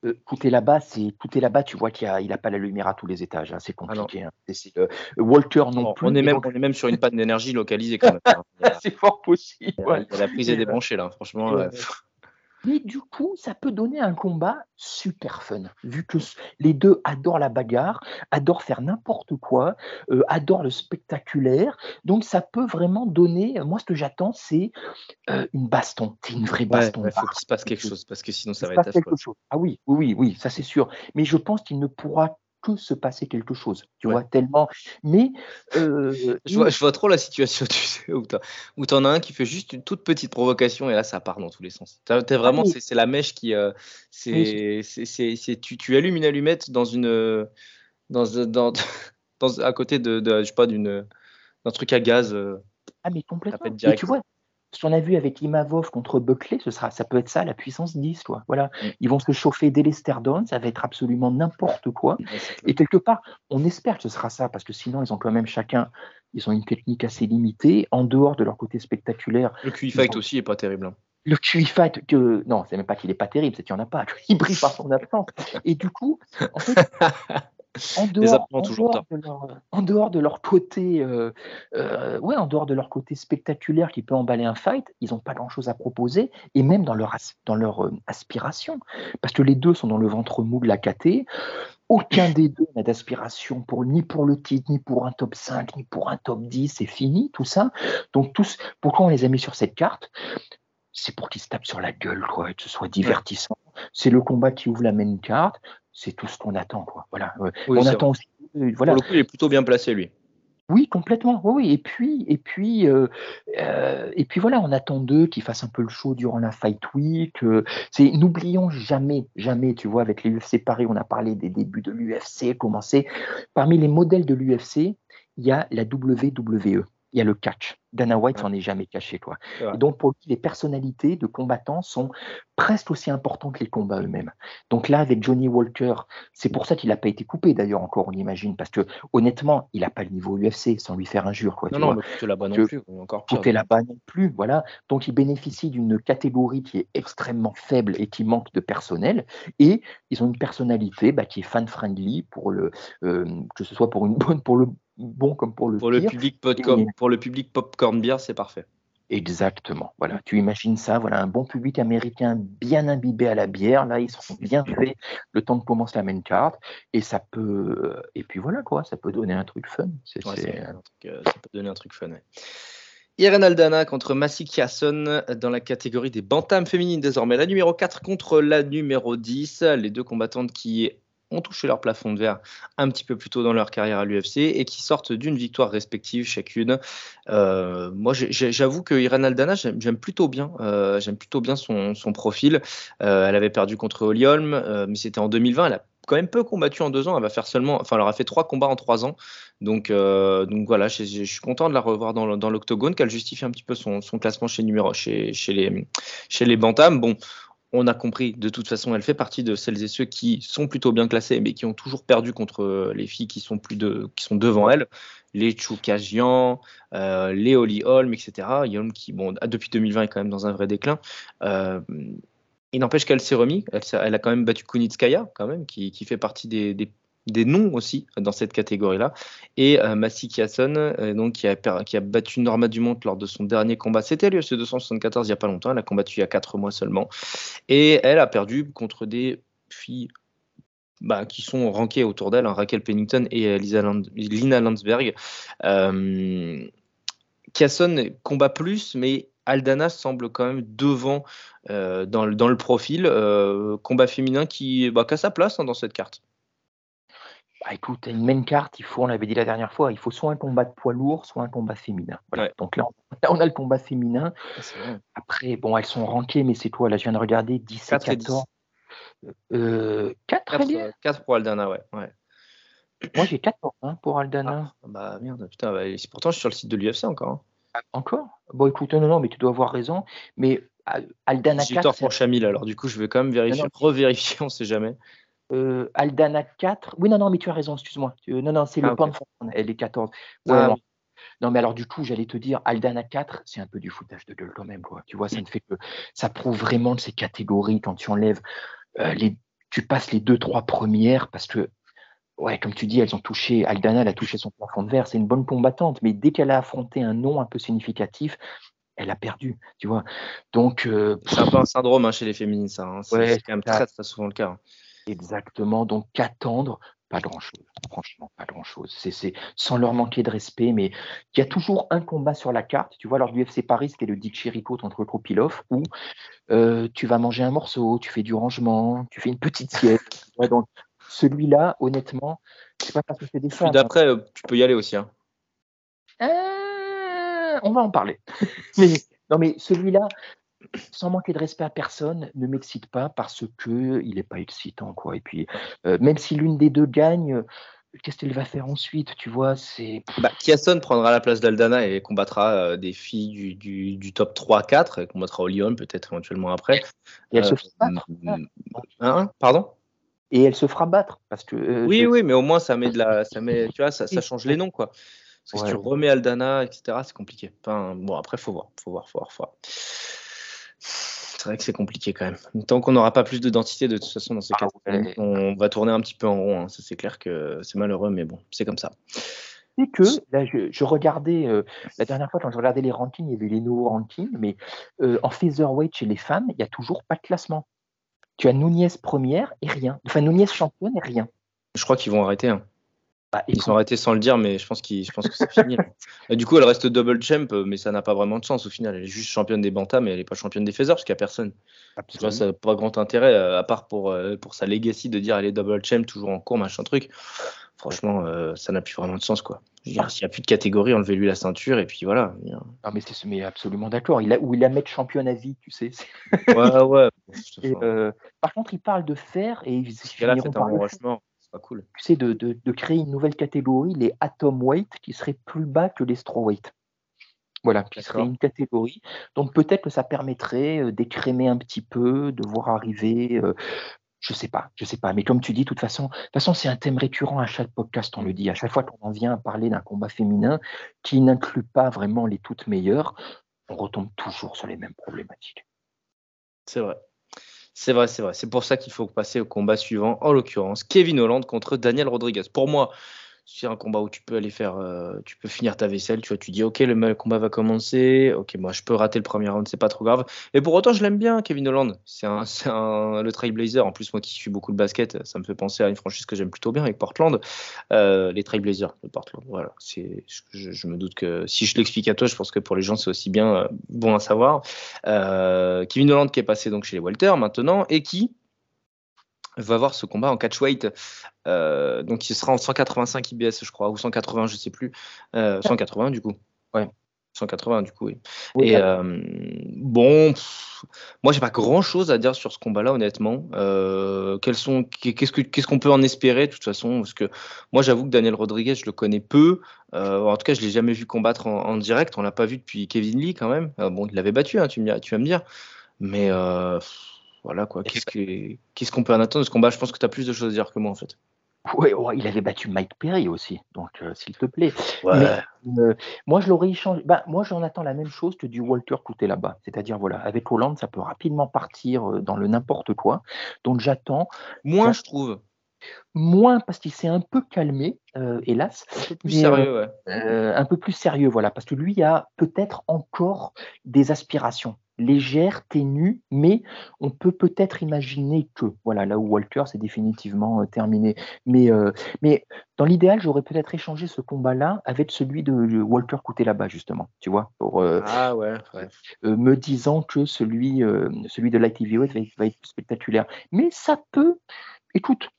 Euh, là-bas, c'est là-bas, tu vois qu'il a, il a pas la lumière à tous les étages, hein, c'est Ah compliqué. hein. C'est- euh, Walter non plus. on, est même, donc, on est même sur une panne d'énergie localisée quand *laughs* même. hein. C'est fort possible. ouais. il y a la prise est débranchée là, franchement. Ouais. ouais. Mais du coup, ça peut donner un combat super fun, vu que les deux adorent la bagarre, adorent faire n'importe quoi, euh, adorent le spectaculaire. Donc, ça peut vraiment donner. Moi, ce que j'attends, c'est euh, une baston. C'est une vraie baston. ouais, faut qu'il se passe quelque chose parce que sinon ça Il va être quelque chose. Ah oui, oui, oui, ça c'est sûr. Mais je pense qu'il ne pourra que se passer quelque chose, tu Ouais. vois, tellement. Mais euh, *laughs* Je vois, je vois trop la situation, *laughs* tu sais, où t'en as un qui fait juste une toute petite provocation et là ça part dans tous les sens. T'as- t'es vraiment, mais- c'est la mèche qui, euh, c'est, tu, tu allumes une allumette dans une, euh, dans, dans, *laughs* dans- à côté de, de- je sais pas, d'une, d'un truc à gaz. euh, Ah, mais complètement. Et tu vois, ce qu'on a vu avec Imavov contre Buckley, ce sera, ça peut être ça, la puissance 10, quoi. Voilà. Mm. Ils vont se chauffer dès les stare-down, ça va être absolument n'importe quoi. Et quelque part, on espère que ce sera ça, parce que sinon, ils ont quand même chacun, ils ont une technique assez limitée, en dehors de leur côté spectaculaire. Le QI fight aussi est pas terrible. hein. Le QI fight, que, non, c'est même pas qu'il est pas terrible, c'est qu'il n'y en a pas. *laughs* Il brille par son absence. Et du coup, en fait, *laughs* en dehors, absents ont en toujours dehors de leur, en dehors de leur côté, euh, euh, ouais, en dehors de leur côté spectaculaire qui peut emballer un fight, ils n'ont pas grand-chose à proposer, et même dans leur, as- dans leur euh, aspiration, parce que les deux sont dans le ventre mou de la KT. Aucun des deux n'a d'aspiration pour ni pour le titre, ni pour un top 5, ni pour un top 10, c'est fini tout ça. Donc tous, pourquoi on les a mis sur cette carte? C'est pour qu'ils se tapent sur la gueule, quoi, et que ce soit divertissant. C'est le combat qui ouvre la main carte, c'est tout ce qu'on attend, quoi. Voilà. Oui, on attend aussi, euh, voilà. Pour le coup, il est plutôt bien placé lui. Oui, complètement. Oui, oui. Et puis, et puis, euh, euh, et puis voilà, on attend d'eux qu'ils fassent un peu le show durant la Fight Week. c'est, n'oublions jamais, jamais, tu vois, avec les UFC Paris, on a parlé des débuts de l'UFC, comment c'est. Parmi les modèles de l'UFC, il y a la WWE, il y a le catch. Dana White s'en est jamais caché, quoi. Et donc, pour lui, les personnalités de combattants sont presque aussi importantes que les combats eux-mêmes. Donc là, avec Johnny Walker, c'est pour ça qu'il n'a pas été coupé, d'ailleurs, encore, on imagine, parce que honnêtement, il n'a pas le niveau UFC, sans lui faire injure, quoi. Non, tu non, vois. mais écoutez là-bas non plus, encore. Tout est là-bas non plus, voilà. Donc, il bénéficie d'une catégorie qui est extrêmement faible et qui manque de personnel. Et ils ont une personnalité bah, qui est fan-friendly pour le, euh, que ce soit pour une bonne, pour le bon comme pour le Pour le pire. public popcorn, Et- pour le public popcorn beer, c'est parfait. Exactement. Voilà, tu imagines ça, voilà, un bon public américain bien imbibé à la bière, là, ils seront bien faits le temps que commence la main card, et ça peut, euh, et puis voilà quoi, ça peut donner un truc fun. C'est, Ouais, c'est- c'est un truc, euh, ça peut donner un truc fun. ouais. Irene Aldana contre Massy Kiasson dans la catégorie des bantams féminines désormais. La numéro 4 contre la numéro 10. Les deux combattantes qui ont touché leur plafond de verre un petit peu plus tôt dans leur carrière à l'UFC et qui sortent d'une victoire respective chacune. Euh, moi, j'avoue que Irene Aldana, j'aime plutôt bien. euh, j'aime plutôt bien son, profil. Euh, elle avait perdu contre euh, mais c'était en 2020. Elle a quand même peu combattu en deux ans. Elle va faire seulement, enfin, elle aura fait trois combats en trois ans. Donc, donc voilà, je, suis content de la revoir dans, l'octogone, qu'elle justifie un petit peu son, classement chez, les, chez les Bantams. Bon, on a compris, de toute façon, elle fait partie de celles et ceux qui sont plutôt bien classés, mais qui ont toujours perdu contre les filles qui sont, plus de, qui sont devant elle. Les Choukajian, euh, les Holly Holm, etc. Holm qui, bon, depuis 2020, est quand même dans un vrai déclin. Euh, il n'empêche qu'elle s'est remis. Elle, a quand même battu Kunitskaya, quand même, qui, fait partie des, des noms aussi dans cette catégorie-là. Et euh, Massy Kiasson, euh, donc, qui, a, qui a battu Norma Dumont lors de son dernier combat. C'était l'UFC 274 il n'y a pas longtemps. Elle a combattu il y a 4 mois seulement. Et elle a perdu contre des filles bah, qui sont rankées autour d'elle, hein, Raquel Pennington et euh, Lina Landsberg. Euh, Kiasson combat plus, mais Aldana semble quand même devant euh, dans, le, dans le profil. combat féminin qui, bah, qui a sa place hein, dans cette carte. Bah, écoute, une main carte, il faut, on l'avait dit la dernière fois, il faut soit un combat de poids lourd, soit un combat féminin. Voilà. Ouais. Donc là, on, a le combat féminin. Après, bon, elles sont rankées, mais c'est quoi Là, je viens de regarder 10 et 4 et 10. 14. Euh, 4, 4, euh, pour Aldana, ouais. ouais. Moi, j'ai 14 hein, pour Aldana. Ah, bah merde, putain, bah, pourtant je suis sur le site de l'UFC encore. hein. Encore? Bon, écoute, non, non, mais tu dois avoir raison. Mais Aldana J'ai 4, tort pour Chamil, alors du coup je vais quand même vérifier, Non, revérifier, on sait jamais. Euh, Aldana 4. Oui, non, non, mais tu as raison, excuse-moi. Tu- Non, non, c'est Ah, le ok. pan elle est 14. Ouais, Ah, non. Mais alors du coup, j'allais te dire, Aldana 4, c'est un peu du foutage de gueule quand même, quoi. Tu vois, ça ne fait que ça prouve vraiment de ces catégories quand tu enlèves euh, les, tu passes les deux, trois premières parce que, ouais, comme tu dis, elles ont touché, Aldana, elle a touché son plafond de verre, c'est une bonne combattante, mais dès qu'elle a affronté un nom un peu significatif, elle a perdu, tu vois. Donc, euh, C'est un peu un syndrome hein, chez les féminines, ça. hein. C'est Ouais, quand même ça. très, très souvent le cas. Exactement. Donc, qu'attendre? Pas grand-chose. Franchement, pas grand-chose. C'est, sans leur manquer de respect, mais il y a toujours un combat sur la carte. Tu vois, lors du FC Paris, qui est le Dick Chirico contre Kropilov, où euh, tu vas manger un morceau, tu fais du rangement, tu fais une petite sieste. *laughs* Ouais, donc, celui-là, honnêtement, c'est pas parce que c'est des femmes. hein. d'après, euh, tu peux y aller aussi. hein. Euh, on va en parler. *laughs* mais, non, mais celui-là, sans manquer de respect à personne, ne m'excite pas parce que il n'est pas excitant, quoi. Et puis, euh, même si l'une des deux gagne, euh, qu'est-ce qu'elle va faire ensuite Tu vois, c'est. Bah, Kiasson prendra la place d'Aldana et combattra euh, des filles du, du, du top 3-4, et combattra Olion peut-être éventuellement après. Et elle se fera battre. mm, hein, pardon? Et elle se fera battre parce que. Oui, je- oui, mais au moins ça met de la, ça met, tu vois, ça, ça change les noms quoi. Parce que si tu remets Aldana, etc., c'est compliqué. Enfin, bon, après, faut voir, faut voir, faut voir, faut voir. C'est vrai que c'est compliqué quand même. Tant qu'on n'aura pas plus d'identité, de toute façon, dans ces Ah cas, ouais. on va tourner un petit peu en rond. hein. Ça, c'est clair que c'est malheureux, mais bon, c'est comme ça. Et que là, je, je regardais euh, la dernière fois quand je regardais les rankings, il y avait les nouveaux rankings, mais euh, en featherweight chez les femmes, il n'y a toujours pas de classement. Tu as Nunez première et rien. Enfin, Nunez championne et rien. Je crois qu'ils vont arrêter. hein. Bah, Ils sont arrêtés sans le dire, mais je pense, qu'ils- je pense que c'est fini. *laughs* Et du coup, elle reste double champ, mais ça n'a pas vraiment de sens au final. Elle est juste championne des bantams, mais elle n'est pas championne des feathers parce qu'il n'y a personne. Tu vois, ça n'a pas grand intérêt, euh, à part pour, euh, pour sa legacy de dire elle est double champ, toujours en cours, machin truc. franchement, euh, ça n'a plus vraiment de sens, quoi. S'il n'y a plus de catégorie, enlevez-lui la ceinture et puis voilà. Non, mais c'est mais absolument d'accord. Il a, ou il a mettre championne à vie, tu sais. *laughs* Ouais, ouais. euh, par contre, il parle de faire et ils là, c'est un pas cool. Tu sais, de, de, de, créer une nouvelle catégorie, les atom weight, qui serait plus bas que les straw weight. Voilà, qui serait une catégorie. Donc peut-être que ça permettrait euh, d'écrémer un petit peu, de voir arriver euh, je sais pas, je sais pas. Mais comme tu dis, de toute façon, de toute façon, c'est un thème récurrent à chaque podcast, on le dit. À chaque fois qu'on en vient à parler d'un combat féminin qui n'inclut pas vraiment les toutes meilleures, on retombe toujours sur les mêmes problématiques. C'est vrai. C'est vrai, c'est vrai. C'est pour ça qu'il faut passer au combat suivant, en l'occurrence Kevin Holland contre Daniel Rodriguez. Pour moi, c'est un combat où tu peux aller faire, euh, tu peux finir ta vaisselle, tu vois, tu dis ok le combat va commencer, ok moi je peux rater le premier round, c'est pas trop grave. Et pour autant je l'aime bien Kevin Holland, c'est un, un, le Trailblazer. En plus moi qui suis beaucoup de basket, ça me fait penser à une franchise que j'aime plutôt bien avec Portland, euh, les Trailblazers de Portland. Voilà, c'est, je, je, me doute que si je l'explique à toi, je pense que pour les gens c'est aussi bien euh, bon à savoir. Kevin Holland qui est passé donc chez les Walters maintenant et qui va voir ce combat en catchweight. Euh, donc il sera en 185 IBS, je crois, ou 180, je sais plus. Euh, 180 du coup. Ouais. 180 du coup, oui. et euh, bon, moi j'ai pas grand chose à dire sur ce combat-là, honnêtement. Euh, quels sont, qu'est-ce que, qu'est-ce qu'on peut en espérer de toute façon? Parce que moi j'avoue que Daniel Rodriguez, je le connais peu. Euh, en tout cas, je l'ai jamais vu combattre en, en direct. On l'a pas vu depuis Kevin Lee quand même. bon, il l'avait battu, hein, tu, tu vas me dire. Mais voilà quoi. Qu'est-ce qu'on peut en attendre? De ce combat Je pense que tu as plus de choses à dire que moi en fait. Oui, ouais, il avait battu Mike Perry aussi, donc euh, s'il te plaît. Ouais. Euh, moi, je l'aurais échangé. Bah, moi, j'en attends la même chose que du Walter Couté là-bas. C'est-à-dire, voilà, avec Hollande, ça peut rapidement partir euh, dans le n'importe quoi. Donc, j'attends. Moins, je trouve. Moins parce qu'il s'est un peu calmé, hélas. Un peu plus sérieux, ouais. un peu plus sérieux, voilà, parce que lui a peut-être encore des aspirations légère, ténue, mais on peut peut-être imaginer que, voilà, là où Walter c'est définitivement euh, terminé. Mais, euh, mais dans l'idéal, j'aurais peut-être échangé ce combat-là avec celui de Walter Couté là-bas, justement, tu vois, pour euh, ah ouais, me disant que celui, celui de Light Heavyweight va, va être spectaculaire. Mais ça peut, écoute,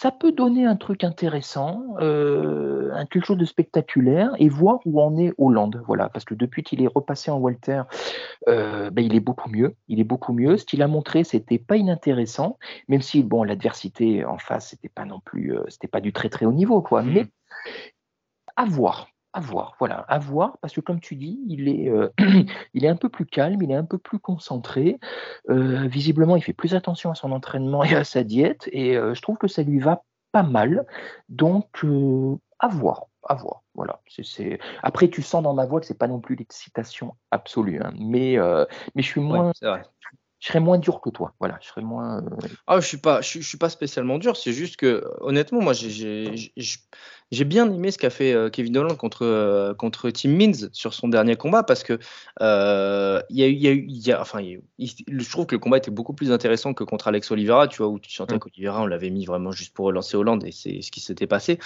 ça peut donner un truc intéressant, euh, quelque chose de spectaculaire, et voir où en est Hollande. Voilà, parce que depuis qu'il est repassé en Walter, euh, ben, il est beaucoup mieux. Il est beaucoup mieux. Ce qu'il a montré, c'était pas inintéressant, même si bon, l'adversité en face, c'était pas non plus, euh, c'était pas du très très haut niveau, quoi. Mmh. Mais à voir. À voir, voilà, à voir, parce que comme tu dis, il est, euh, *clears throat* il est un peu plus calme, il est un peu plus concentré. Euh, visiblement, il fait plus attention à son entraînement *laughs* et à sa diète, et euh, je trouve que ça lui va pas mal. Donc, à voir, à voir. Voilà. C'est, Après, tu sens dans ma voix que c'est pas non plus l'excitation absolue, hein, mais, mais je suis moins, je serais moins dur que toi. Voilà, je serais moins. Ah, je suis pas, je, je, suis pas spécialement dur. C'est juste que, honnêtement, moi, j'ai, j'ai bien aimé ce qu'a fait euh, Kevin Holland contre, euh, contre Tim Means sur son dernier combat parce que euh, y a, y a, y a, enfin, je trouve que le combat était beaucoup plus intéressant que contre Alex Oliveira, tu vois, où tu sentais mm. qu'Oliveira, on l'avait mis vraiment juste pour relancer Holland et c'est ce qui s'était passé.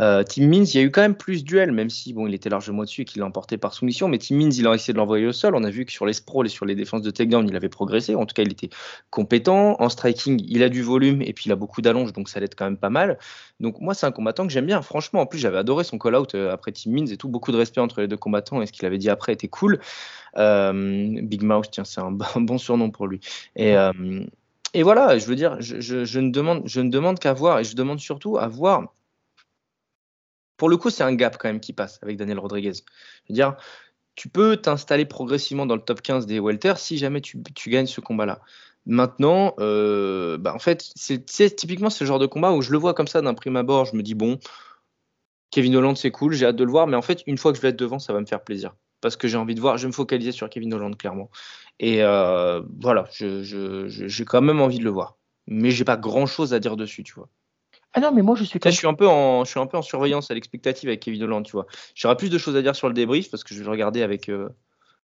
Euh, Tim Means, il y a eu quand même plus de duels, même si bon, il était largement dessus et qu'il l'a emporté par soumission, mais Tim Means, il a essayé de l'envoyer au sol. On a vu que sur les sprawls et sur les défenses de takedown, il avait progressé. En tout cas, il était compétent. En striking, il a du volume et puis il a beaucoup d'allonge, donc ça l'aide quand même pas mal. Donc moi, c'est un combattant que j'aime bien. Franchement, en plus, j'avais adoré son call-out euh, après Team Means et tout. Beaucoup de respect entre les deux combattants et ce qu'il avait dit après était cool. Euh, Big Mouth, tiens, c'est un bon *laughs* surnom pour lui. Et, euh, et voilà, je veux dire, je, je, ne demande, je ne demande qu'à voir et je demande surtout à voir. Pour le coup, c'est un gap quand même qui passe avec Daniel Rodriguez. Je veux dire, tu peux t'installer progressivement dans le top 15 des welter si jamais tu, tu gagnes ce combat-là. Maintenant, euh, bah en fait, c'est typiquement ce genre de combat où je le vois comme ça d'un prime abord, je me dis bon, Kevin Holland, c'est cool, j'ai hâte de le voir, mais en fait, une fois que je vais être devant, ça va me faire plaisir. Parce que j'ai envie de voir, je vais me focaliser sur Kevin Holland, clairement. Et euh, voilà, j'ai je, quand même envie de le voir. Mais j'ai pas grand chose à dire dessus, tu vois. Ah non, mais moi je suis. Là, je suis un peu en, je suis un peu en surveillance à l'expectative avec Kevin Holland, tu vois. J'aurai plus de choses à dire sur le débrief parce que je vais le regarder avec, euh,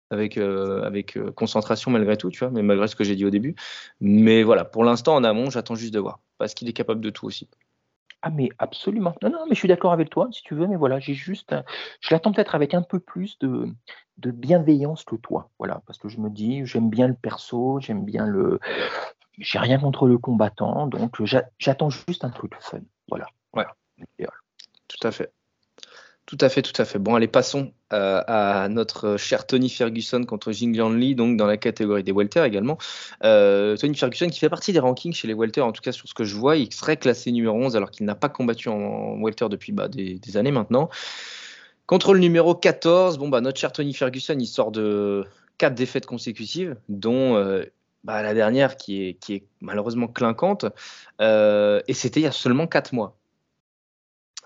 avec, euh, avec concentration malgré tout, tu vois, mais malgré ce que j'ai dit au début. Mais voilà, pour l'instant en amont, j'attends juste de voir parce qu'il est capable de tout aussi. Ah mais absolument. Non, non, mais je suis d'accord avec toi, si tu veux, mais voilà, j'ai juste, je l'attends peut-être avec un peu plus de, de bienveillance que toi, voilà, parce que je me dis, j'aime bien le perso, j'aime bien le, j'ai rien contre le combatant, donc j'attends juste un truc fun, voilà. Ouais. Tout à fait. Tout à fait, tout à fait. Bon, allez, passons euh, à notre cher Tony Ferguson contre Jing Lee, donc dans la catégorie des welter également. Euh, Tony Ferguson qui fait partie des rankings chez les welter, en tout cas sur ce que je vois, il serait classé numéro 11 alors qu'il n'a pas combattu en welter depuis bah, des, années maintenant. Contre le numéro 14, bon, bah, notre cher Tony Ferguson, il sort de quatre défaites consécutives, dont euh, bah, la dernière qui est, qui est malheureusement clinquante, et c'était il y a seulement quatre mois.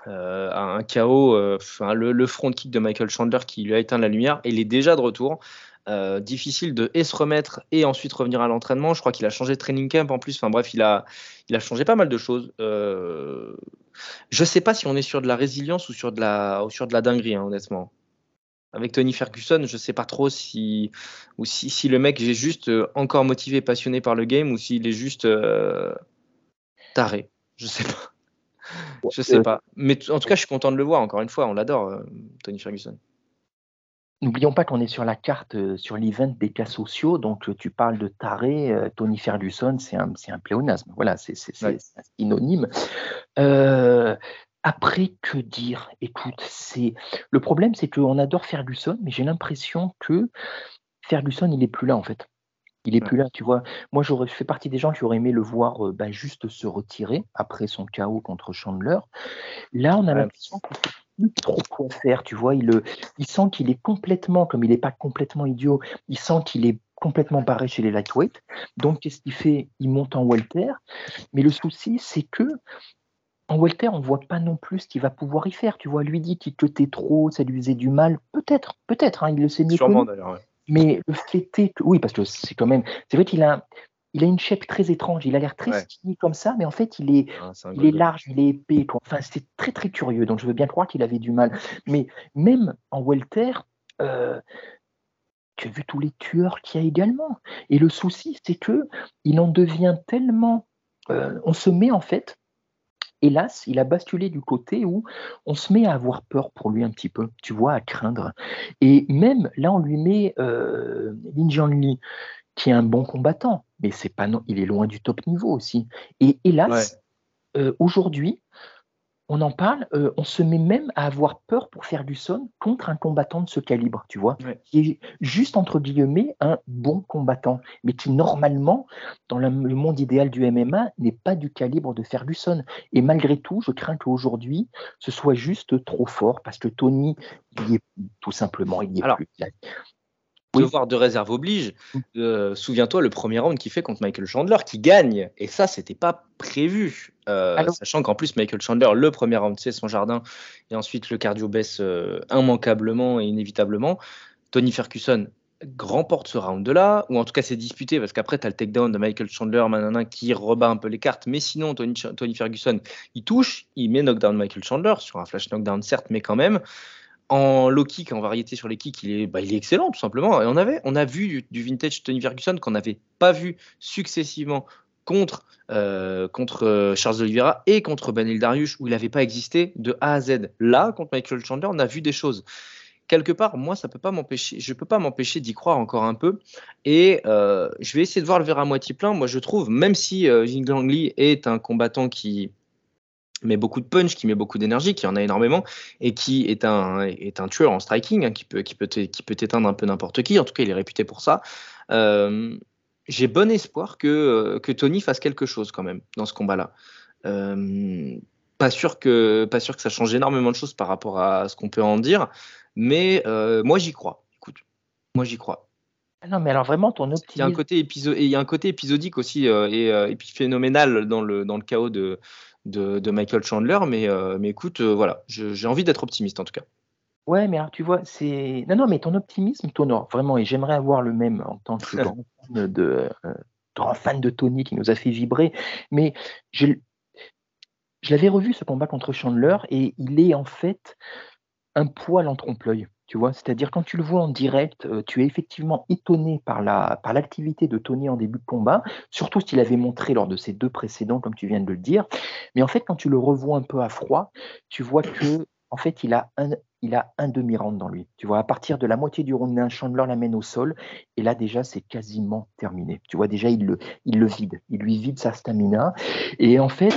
Euh, un chaos, euh, le, front kick de Michael Chandler qui lui a éteint la lumière, il est déjà de retour. Euh, difficile de et se remettre et ensuite revenir à l'entraînement. Je crois qu'il a changé de training camp en plus. Enfin bref, il a, il a changé pas mal de choses. je ne sais pas si on est sur de la résilience ou sur de la, ou sur de la dinguerie, hein, honnêtement. Avec Tony Ferguson, je sais pas trop si, ou si, si le mec est juste encore motivé, passionné par le game, ou s'il est juste taré. Je sais pas. Je sais pas. Mais en tout cas, je suis content de le voir, encore une fois. On l'adore, euh, Tony Ferguson. N'oublions pas qu'on est sur la carte, euh, sur l'event des cas sociaux. Donc, euh, tu parles de taré. Tony Ferguson, c'est un, un pléonasme. Voilà, c'est synonyme. après, que dire? Écoute, c'est le problème, c'est qu'on adore Ferguson, mais j'ai l'impression que Ferguson, il n'est plus là, en fait. Il est plus là, tu vois. Moi, j'aurais fait partie des gens qui auraient aimé le voir bah, juste se retirer après son chaos contre Chandler. Là, on a l'impression qu'il ne plus trop quoi faire, tu vois. Il, il sent qu'il est complètement, comme il n'est pas complètement idiot, il sent qu'il est complètement barré chez les lightweight. Donc, qu'est-ce qu'il fait? Il monte en welter. Mais le souci, c'est que en welter, on ne voit pas non plus ce qu'il va pouvoir y faire. Tu vois, lui dit qu'il te trop, ça lui faisait du mal. Peut-être, peut-être, hein, il le sait mieux. Sûrement d'ailleurs. Mais le fait est que, oui, parce que c'est quand même, c'est vrai qu'il a, il a une shape très étrange. Il a l'air très ouais. comme ça, mais en fait, il est, ah, il est large, il est épais. Enfin, c'est très très curieux. Donc, je veux bien croire qu'il avait du mal. Mais même en welter, euh, tu as vu tous les tueurs qu'il y a également. Et le souci, c'est que il en devient tellement. Euh, on se met en fait hélas, il a basculé du côté où on se met à avoir peur pour lui un petit peu, tu vois, à craindre. Et même là, on lui met euh, Lin Jianli, qui est un bon combattant, mais c'est pas non, il est loin du top niveau aussi. Et hélas, euh, aujourd'hui, on en parle, euh, on se met même à avoir peur pour faire du son contre un combattant de ce calibre, tu vois, qui est juste entre guillemets un bon combattant, mais qui normalement, dans le, monde idéal du MMA, n'est pas du calibre de Ferguson. Et malgré tout, je crains qu'aujourd'hui, ce soit juste trop fort, parce que Tony, il est tout simplement, il y est plus devoir de réserve oblige. Mm. Euh, souviens-toi le premier round qu'il fait contre Michael Chandler, qui gagne. Et ça, c'était pas prévu. Euh, sachant qu'en plus, Michael Chandler, le premier round, c'est son jardin. Et ensuite, le cardio baisse euh, immanquablement et inévitablement. Tony Ferguson remporte ce round-là, ou en tout cas c'est disputé, parce qu'après, tu as le takedown de Michael Chandler, manana, qui rebat un peu les cartes. Mais sinon, Tony, Tony Ferguson, il touche, il met knockdown Michael Chandler, sur un flash knockdown, certes, mais quand même. En low kick, en variété sur les kicks, il est, bah, il est excellent tout simplement. Et on, avait, on a vu du, vintage Tony Ferguson qu'on n'avait pas vu successivement contre, euh, contre euh, Charles Oliveira et contre Benil Darius où il n'avait pas existé de A à Z. Là, contre Michael Chandler, on a vu des choses. Quelque part, moi, ça peut pas m'empêcher, je peux pas m'empêcher d'y croire encore un peu. Et euh, je vais essayer de voir le verre à moitié plein. Moi, je trouve, même si Jing Lee est un combattant qui met beaucoup de punch, qui met beaucoup d'énergie, qui en a énormément, et qui est un, est un tueur en striking, hein, qui peut, qui peut, qui peut éteindre un peu n'importe qui. En tout cas, il est réputé pour ça. Euh, j'ai bon espoir que, que Tony fasse quelque chose quand même dans ce combat-là. Euh, pas sûr que pas sûr que ça change énormément de choses par rapport à ce qu'on peut en dire, mais euh, moi j'y crois. Écoute, moi j'y crois. Ah non, mais alors vraiment ton optimisme. Il y a un côté, il y a un côté épisodique aussi et, et, puis phénoménal dans le, dans le chaos de, de, Michael Chandler. Mais, euh, mais écoute, euh, voilà, j'ai envie d'être optimiste en tout cas. Ouais, mais alors tu vois, c'est. Non, non, mais ton optimisme t'honore, vraiment, et j'aimerais avoir le même en tant que grand fan de, euh, grand fan de Tony qui nous a fait vibrer. Mais je, je l'avais revu ce combat contre Chandler, et il est en fait un poil en trompe-l'œil. Tu vois, c'est-à-dire quand tu le vois en direct, tu es effectivement étonné par la par l'activité de Tony en début de combat, surtout ce qu'il avait montré lors de ses deux précédents, comme tu viens de le dire. Mais en fait, quand tu le revois un peu à froid, tu vois que en fait, il a un il a un demi-round dans lui. Tu vois, à partir de la moitié du round 1, Chandler l'amène au sol, et là déjà c'est quasiment terminé. Tu vois, déjà il le, il le vide, il lui vide sa stamina, et en fait,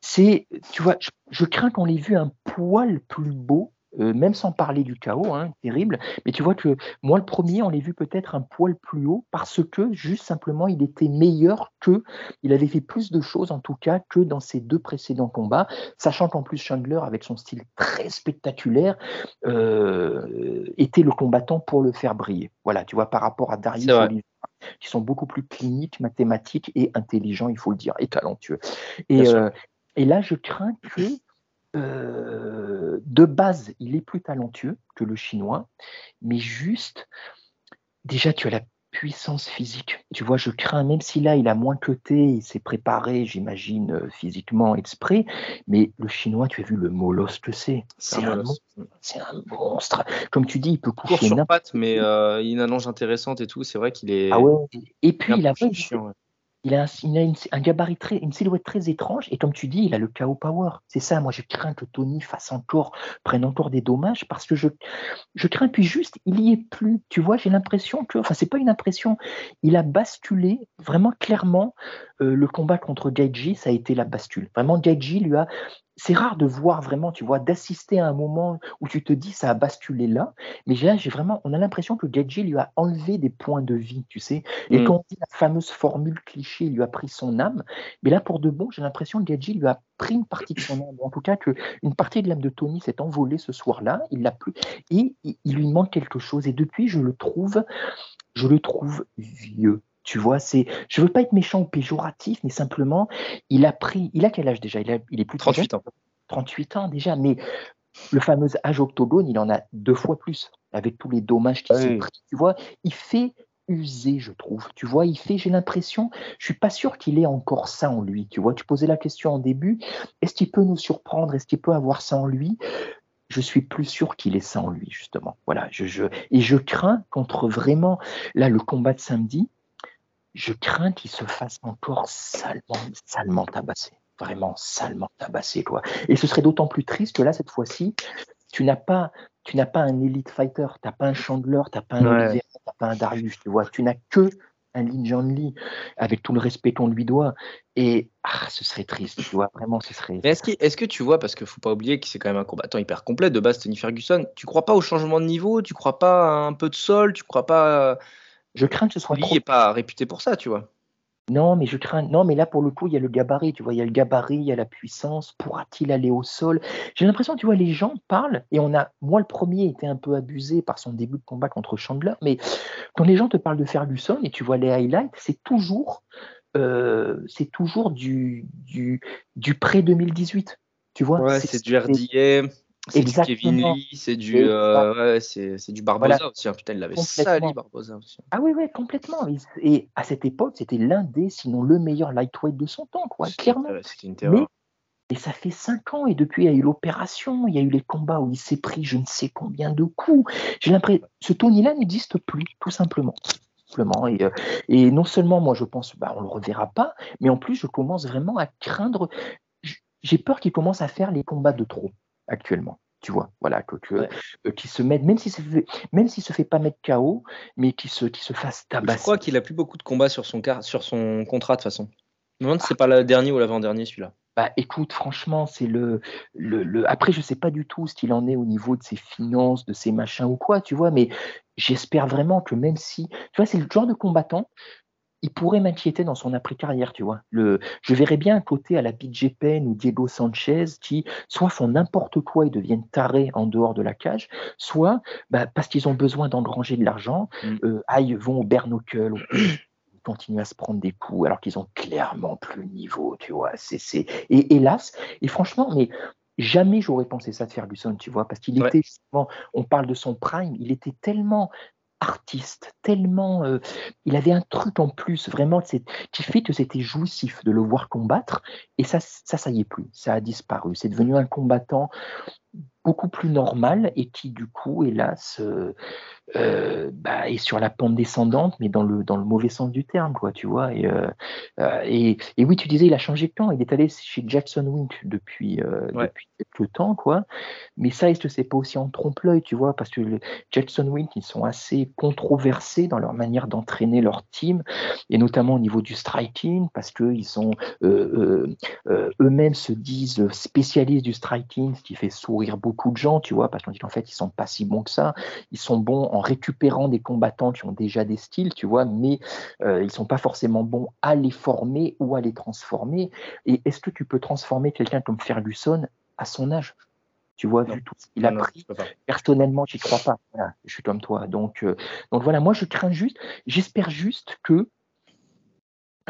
c'est, tu vois, je, je crains qu'on l'ait vu un poil plus beau euh, même sans parler du chaos, hein, terrible. Mais tu vois que moi, le premier, on l'a vu peut-être un poil plus haut parce que juste simplement, il était meilleur que, il avait fait plus de choses en tout cas que dans ses deux précédents combats, sachant qu'en plus Chandler, avec son style très spectaculaire, euh, était le combattant pour le faire briller. Voilà, tu vois, par rapport à Darius qui sont beaucoup plus cliniques, mathématiques et intelligents, il faut le dire, et talentueux. Et, euh, et là, je crains que euh, de base, il est plus talentueux que le chinois, mais juste, déjà, tu as la puissance physique. Tu vois, je crains, même si là, il a moins côté, il s'est préparé, j'imagine, euh, physiquement exprès, mais le chinois, tu as vu le molosse que c'est. C'est un, un, monstre. Comme tu dis, il peut coucher sur patte, mais euh, il a une allonge intéressante et tout. C'est vrai qu'il est. Ah ouais. Et puis, il a, il a, un gabarit très, une silhouette très étrange et comme tu dis, il a le KO power. C'est ça, moi je crains que Tony fasse encore, prenne encore des dommages parce que je, je crains puis juste, il y est plus. Tu vois, j'ai l'impression que, enfin c'est pas une impression, il a basculé vraiment clairement. Euh, le combat contre Gaiji, ça a été la bascule. Vraiment, Gaiji lui a c'est rare de voir vraiment, tu vois, d'assister à un moment où tu te dis ça a basculé là, mais là, j'ai vraiment, on a l'impression que Gadji lui a enlevé des points de vie, tu sais. Et mm. quand on dit la fameuse formule cliché, il lui a pris son âme, mais là, pour de bon, j'ai l'impression que Gadji lui a pris une partie de son âme, en tout cas que une partie de l'âme de Tony s'est envolée ce soir-là, il l'a plus, et il lui manque quelque chose. Et depuis, je le trouve, je le trouve vieux. Tu vois, c'est, je veux pas être méchant ou péjoratif, mais simplement, il a pris, il a quel âge déjà? Il, est plus 38 ans. 38 ans déjà, mais le fameux âge octogone, il en a deux fois plus, avec tous les dommages qu'il s'est pris. Tu vois, il fait user, je trouve. Tu vois, il fait, j'ai l'impression, je suis pas sûr qu'il ait encore ça en lui. Tu vois, tu posais la question en début, est-ce qu'il peut nous surprendre? Est-ce qu'il peut avoir ça en lui? Je suis plus sûr qu'il ait ça en lui, justement. Voilà, je, je, et je crains contre vraiment, là, le combat de samedi, je crains qu'il se fasse encore salement, salement tabasser. Vraiment salement tabasser, quoi. Et ce serait d'autant plus triste que là, cette fois-ci, tu n'as pas, tu n'as pas un elite fighter, tu n'as pas un Chandler, tu n'as pas un Oliver, tu n'as pas un Darius, tu vois. Tu n'as que un Lin Lee, avec tout le respect qu'on lui doit. Et ah, ce serait triste, tu vois, vraiment, ce serait. est-ce que, est que, tu vois, parce qu'il ne faut pas oublier que c'est quand même un combattant hyper complet de base, Tony Ferguson, tu crois pas au changement de niveau, tu crois pas à un peu de sol, tu crois pas je crains que ce soit. Lui trop... n'est pas réputé pour ça, tu vois. Non, mais je crains. Non, mais là, pour le coup, il y a le gabarit, tu vois. Il y a le gabarit, il y a la puissance. Pourra-t-il aller au sol? J'ai l'impression, tu vois, les gens parlent, et on a. Moi, le premier était un peu abusé par son début de combat contre Chandler, mais quand les gens te parlent de Ferguson et tu vois les highlights, c'est toujours. Euh, c'est toujours du, du, du pré-2018. Tu vois ouais, c'est du RDA. C'est du Kevin Lee, c'est du, euh, ouais, c'est, du Barbosa aussi. Hein. Putain, il l'avait sali, Barbosa aussi. Ah oui, oui, complètement. Et, à cette époque, c'était l'un des, sinon le meilleur lightweight de son temps, quoi, clairement. C'était une terreur. et ça fait cinq ans, et depuis, il y a eu l'opération, il y a eu les combats où il s'est pris je ne sais combien de coups. J'ai l'impression ce Tony-là n'existe plus, tout simplement. Et, euh, et, non seulement, moi, je pense, bah, on le reverra pas, mais en plus, je commence vraiment à craindre. J'ai peur qu'il commence à faire les combats de trop actuellement. Tu vois, voilà, que, euh, qui se mette, même si se fait, même s'il se fait pas mettre KO, mais qui se, qui se fasse tabasser. Je crois qu'il a plus beaucoup de combats sur son, sur son contrat de toute façon. Je me demande si c'est pas le dernier ou l'avant-dernier celui-là. Bah écoute, franchement, c'est le, le, Après, je sais pas du tout ce qu'il en est au niveau de ses finances, de ses machins ou quoi, tu vois, mais j'espère vraiment que même si. Tu vois, c'est le genre de combattant, il pourrait m'inquiéter dans son après-carrière, tu vois. Le, je verrais bien un côté à la BJ Penn ou Diego Sanchez qui soit font n'importe quoi et deviennent tarés en dehors de la cage, soit bah, parce qu'ils ont besoin d'engranger de l'argent, mm. euh, aïe, vont au Bernocle, continuent à se prendre des coups alors qu'ils ont clairement plus le niveau, tu vois. C'est, c'est... Et hélas, et franchement, mais Jamais j'aurais pensé ça de Ferguson, tu vois, parce qu'il était justement, on parle de son prime, il était tellement artiste, tellement. Euh, il avait un truc en plus, vraiment, qui fait que c'était jouissif de le voir combattre. Et ça, ça, ça y est plus. Ça a disparu. C'est devenu un combattant beaucoup plus normal et qui, du coup, hélas, euh, euh, bah, est sur la pente descendante, mais dans le, dans le mauvais sens du terme, quoi, tu vois. Et, euh, euh, et, et, oui, tu disais, il a changé de camp. Il est allé chez Jackson Wink depuis, euh, Ouais. depuis quelques temps, quoi. Mais ça, est-ce que c'est pas aussi en trompe-l'œil, tu vois, parce que le Jackson Wink, ils sont assez controversés dans leur manière d'entraîner leur team, et notamment au niveau du striking, parce qu'ils sont eux-mêmes se disent spécialistes du striking, ce qui fait sourire beaucoup de gens, tu vois, parce qu'on dit qu'en fait, ils sont pas si bons que ça. Ils sont bons en récupérant des combattants qui ont déjà des styles, tu vois, mais euh, ils sont pas forcément bons à les former ou à les transformer. Et est-ce que tu peux transformer quelqu'un comme Ferguson à son âge? Tu vois, Non. vu tout ce qu'il a Non, non, pris, pas. personnellement, j'y crois pas. Voilà, je suis comme toi. Donc, euh, donc voilà, moi je crains juste, j'espère juste que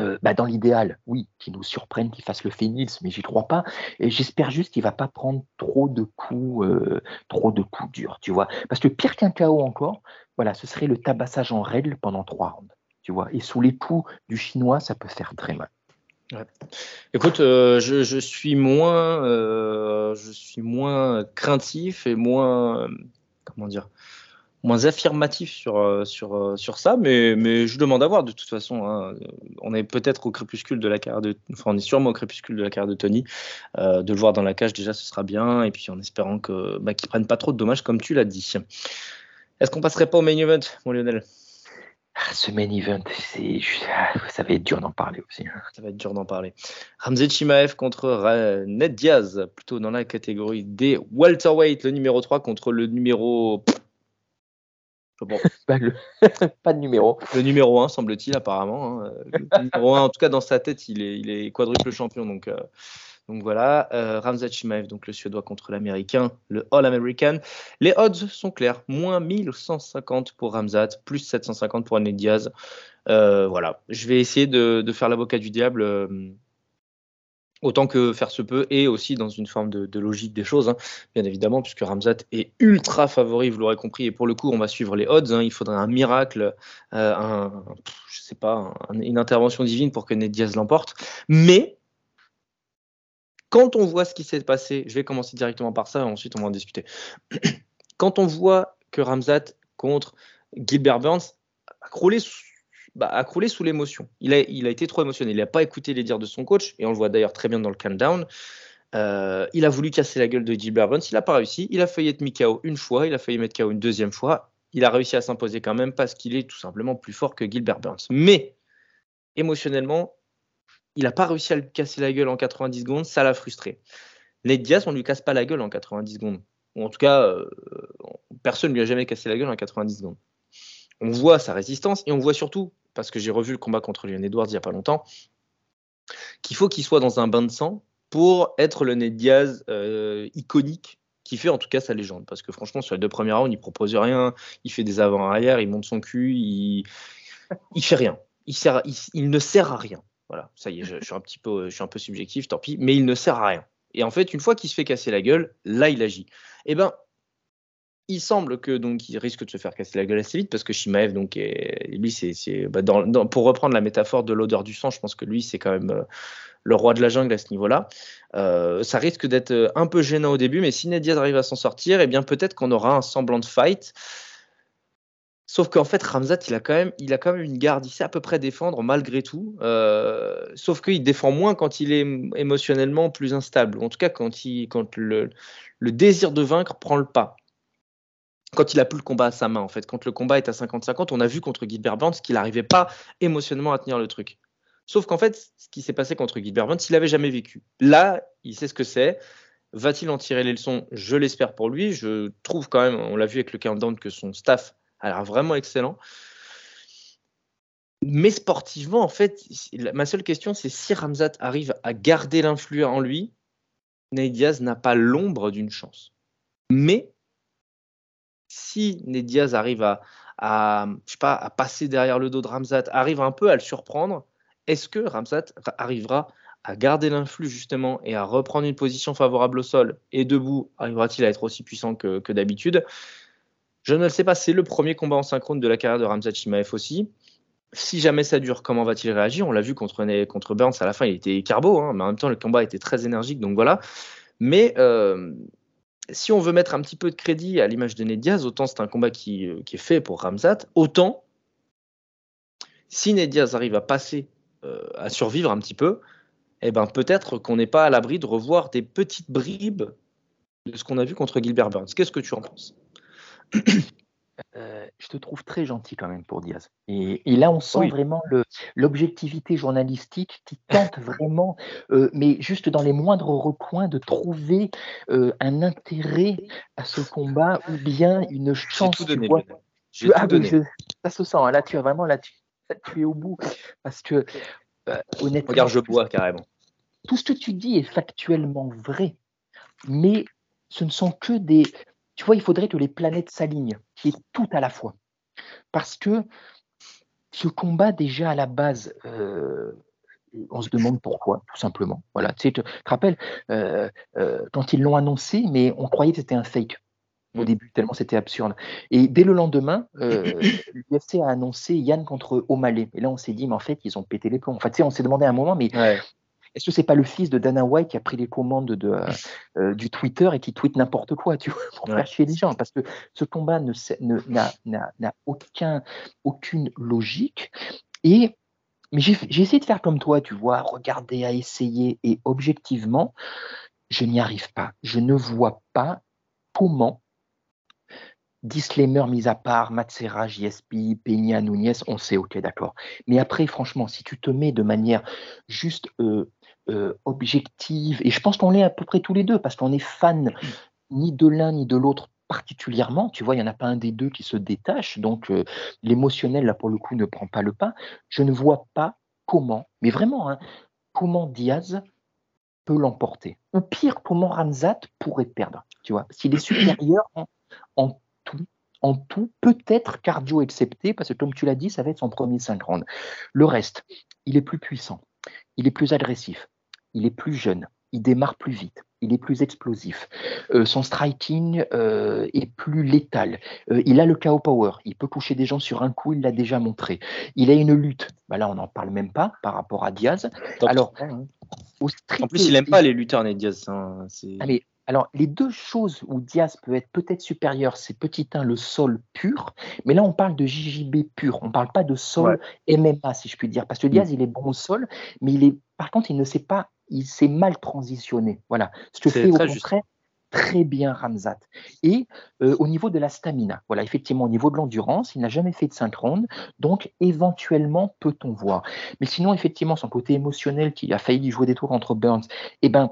euh, bah, dans l'idéal, oui, qu'il nous surprenne, qu'il fasse le phénix, mais j'y crois pas. Et j'espère juste qu'il va pas prendre trop de coups, euh, trop de coups durs, tu vois. Parce que pire qu'un KO encore, voilà, ce serait le tabassage en règle pendant trois rounds, tu vois. Et sous les coups du chinois, ça peut faire très mal. Écoute, euh, je, suis moins, je suis moins craintif et moins, comment dire, moins affirmatif sur, euh, sur, euh, sur ça, mais, mais je demande à voir de toute façon. hein. On est peut-être au crépuscule de la carrière de, enfin, on est sûrement au crépuscule de la carrière de Tony. Euh, de le voir dans la cage, déjà, ce sera bien, et puis en espérant que bah, qu'il prenne pas trop de dommages, comme tu l'as dit. Est-ce qu'on passerait pas au main event, mon Lionel? Ah, ce main event, ah, ça va être dur d'en parler aussi. hein. Ça va être dur d'en parler. Ramzet Chimaev contre Ned Diaz, plutôt dans la catégorie des welterweight, le numéro 3 contre le numéro. Bon, Pas, *laughs* le- *laughs* pas de numéro. le numéro 1, semble-t-il, apparemment. hein. Le *laughs* numéro 1, en tout cas, dans sa tête, il est, il est quadruple champion. Donc, euh, donc voilà. Euh, Ramzat Chimaev, donc le Suédois contre l'Américain, le All-American. Les odds sont clairs. Moins 1150 pour Ramzat, plus 750 pour Ned Diaz. Euh, voilà. Je vais essayer de, de faire l'avocat du diable. Autant que faire se peut, et aussi dans une forme de, logique des choses, hein, bien évidemment, puisque Ramzat est ultra favori, vous l'aurez compris, et pour le coup, on va suivre les odds. hein, il faudrait un miracle, euh, un, sais pas, un- une intervention divine pour que Ned Diaz l'emporte. Mais quand on voit ce qui s'est passé, je vais commencer directement par ça, et ensuite on va en discuter. *clears throat* Quand on voit que Ramzat contre Gilbert Burns a croulé sous, bah, a croulé sous l'émotion. Il a, été trop émotionné. Il n'a pas écouté les dires de son coach, et on le voit d'ailleurs très bien dans le countdown. Euh, il a voulu casser la gueule de Gilbert Burns, il n'a pas réussi. Il a failli être mis KO une fois, il a failli mettre KO une deuxième fois. Il a réussi à s'imposer quand même parce qu'il est tout simplement plus fort que Gilbert Burns. Mais émotionnellement, il n'a pas réussi à lui casser la gueule en 90 secondes, ça l'a frustré. Ned Diaz, on ne lui casse pas la gueule en 90 secondes. Ou en tout cas, euh, personne ne lui a jamais cassé la gueule en 90 secondes. On voit sa résistance et on voit surtout, parce que j'ai revu le combat contre Leon Edwards il n'y a pas longtemps, qu'il faut qu'il soit dans un bain de sang pour être le Ned Diaz euh, iconique qui fait en tout cas sa légende. Parce que franchement, sur les deux premiers rounds, il propose rien, il fait des avant-arrière, il monte son cul, il, il fait rien. Il ne sert à rien. Voilà, ça y est, je, je suis un petit peu, je suis un peu subjectif, tant pis, mais il ne sert à rien. Et en fait, une fois qu'il se fait casser la gueule, là, il agit. Eh ben, il semble que donc il risque de se faire casser la gueule assez vite parce que Shimaev donc est, lui c'est bah, pour reprendre la métaphore de l'odeur du sang je pense que lui c'est quand même euh, le roi de la jungle à ce niveau-là Euh, ça risque d'être euh, un peu gênant au début mais si Ned Diaz arrive à s'en sortir eh bien peut-être qu'on aura un semblant de fight Sauf qu'en fait, Ramzat, il a, quand même, il a quand même une garde. Il sait à peu près défendre malgré tout. Sauf qu'il défend moins quand il est émotionnellement plus instable. En tout cas, quand, le désir de vaincre prend le pas. Quand il a plus le combat à sa main, en fait. Quand le combat est à 50-50, on a vu contre Gilbert Burns qu'il n'arrivait pas émotionnellement à tenir le truc. Sauf qu'en fait, ce qui s'est passé contre Gilbert Burns, il l'avait jamais vécu. Là, il sait ce que c'est. Va-t-il en tirer les leçons? Je l'espère pour lui. Je trouve quand même, on l'a vu avec le countdown, que son staff a l'air vraiment excellent. Mais sportivement, en fait, ma seule question, c'est si Ramzat arrive à garder l'influence en lui, Ney Diaz n'a pas l'ombre d'une chance. Mais si Ney Diaz arrive à, passer derrière le dos de Ramzat, arrive un peu à le surprendre, est-ce que Ramzat arrivera à garder l'influx justement et à reprendre une position favorable au sol et debout, arrivera-t-il à être aussi puissant que, que d'habitude? Je ne le sais pas, c'est le premier combat en synchrone de la carrière de Ramzat Chimaev aussi. Si jamais ça dure, comment va-t-il réagir? On l'a vu contre, contre Burns à la fin, il était carbo, hein, mais en même temps le combat était très énergique, donc voilà. Mais euh, si on veut mettre un petit peu de crédit à l'image de Ned Diaz, autant c'est un combat qui, euh, qui, est fait pour Ramzat, autant si Ned Diaz arrive à passer, euh, à survivre un petit peu, eh ben peut-être qu'on n'est pas à l'abri de revoir des petites bribes de ce qu'on a vu contre Gilbert Burns. Qu'est-ce que tu en penses? Euh, je te trouve très gentil quand même pour Diaz. Et, là, on sent vraiment l'objectivité journalistique qui tente vraiment, euh, mais juste dans les moindres recoins, de trouver euh, un intérêt à ce combat ou bien une chance. Tout donné, tu vois. Ah, ça se sent. Hein. Là, tu es vraiment là, tu, tu es au bout. Parce que, honnêtement. Regarde, je bois carrément. Tout ce que tu dis est factuellement vrai, mais ce ne sont que des, tu vois, il faudrait que les planètes s'alignent, qui est tout à la fois. Parce que ce combat, déjà à la base, euh, on se demande pourquoi, tout simplement. Voilà, tu, te, rappelles, euh, euh, quand ils l'ont annoncé, mais on croyait que c'était un fake au mm. début, tellement c'était absurde. Et dès le lendemain, *clears throat* l'UFC a annoncé Yann contre O'Malley. Et là, on s'est dit, mais en fait, ils ont pété les plombs. Tu sais, on s'est demandé à un moment, mais est-ce que c'est pas le fils de Dana White qui a pris les commandes de, euh, euh, du Twitter et qui tweet n'importe quoi, tu vois, pour faire chier les gens? Parce que ce combat n'a aucun, aucune logique. Et mais j'ai essayé de faire comme toi, tu vois, regarder, à essayer, et objectivement, je n'y arrive pas. Je ne vois pas comment disclaimer mis à part, Matsera, JSP, Peña, Nunez, on sait, ok, d'accord. Mais après, franchement, si tu te mets de manière juste euh, euh, objective, et je pense qu'on l'est à peu près tous les deux, parce qu'on est fan ni de l'un ni de l'autre particulièrement, tu vois, il n'y en a pas un des deux qui se détache, donc euh, l'émotionnel, là, pour le coup, ne prend pas le pas. Je ne vois pas comment, mais vraiment, hein, comment Diaz peut l'emporter. Ou pire, comment Ramzat pourrait perdre, tu vois, s'il est supérieur en, tout, en tout, peut-être cardio excepté, parce que comme tu l'as dit, ça va être son premier 5 rounds. Le reste, il est plus puissant, il est plus agressif, il est plus jeune, il démarre plus vite, il est plus explosif, euh, son striking euh, est plus létal, euh, il a le KO power, il peut toucher des gens sur un coup, il l'a déjà montré, il a une lutte, bah là on n'en parle même pas par rapport à Diaz. Alors, en plus, il n'aime pas les lutteurs, Diaz. Hein, alors, les deux choses où Diaz peut être peut-être supérieur, c'est petit 1, le sol pur, mais là, on parle de JJB pur, on ne parle pas de sol MMA, si je puis dire, parce que Diaz, mm. il est bon au sol, mais il est, par contre, il ne sait pas, il s'est mal transitionné. Voilà. Ce que fait au contraire très bien Ramzat. Et euh, au niveau de la stamina, voilà, effectivement, au niveau de l'endurance, il n'a jamais fait de 5 rondes, donc éventuellement peut-on voir. Mais sinon, effectivement, son côté émotionnel qui a failli jouer des tours entre Burns, eh ben,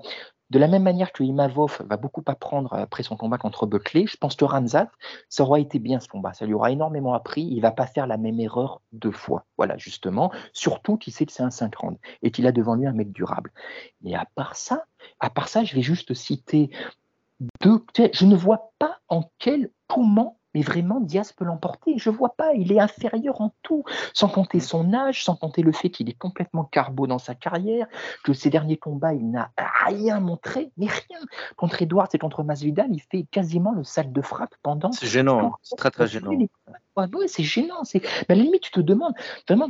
de la même manière que Imavov va beaucoup apprendre après son combat contre Buckley, je pense que Ramzat, ça aura été bien ce combat. Ça lui aura énormément appris. Il va pas faire la même erreur deux fois. Voilà, justement. Surtout qu'il sait que c'est un 5 rounds et qu'il a devant lui un mec durable. Mais à part ça, à part ça, je vais juste citer deux. Je ne vois pas en quel, comment mais vraiment, Diaz peut l'emporter. Je vois pas, il est inférieur en tout, sans compter son âge, sans compter le fait qu'il est complètement carbo dans sa carrière, que ses derniers combats, il n'a rien montré, mais rien. Contre Edwards et contre Masvidal, il fait quasiment le sac de frappe pendant. C'est gênant, c'est très très gênant. Ouais, c'est gênant. C'est... Mais à la limite, tu te demandes, vraiment,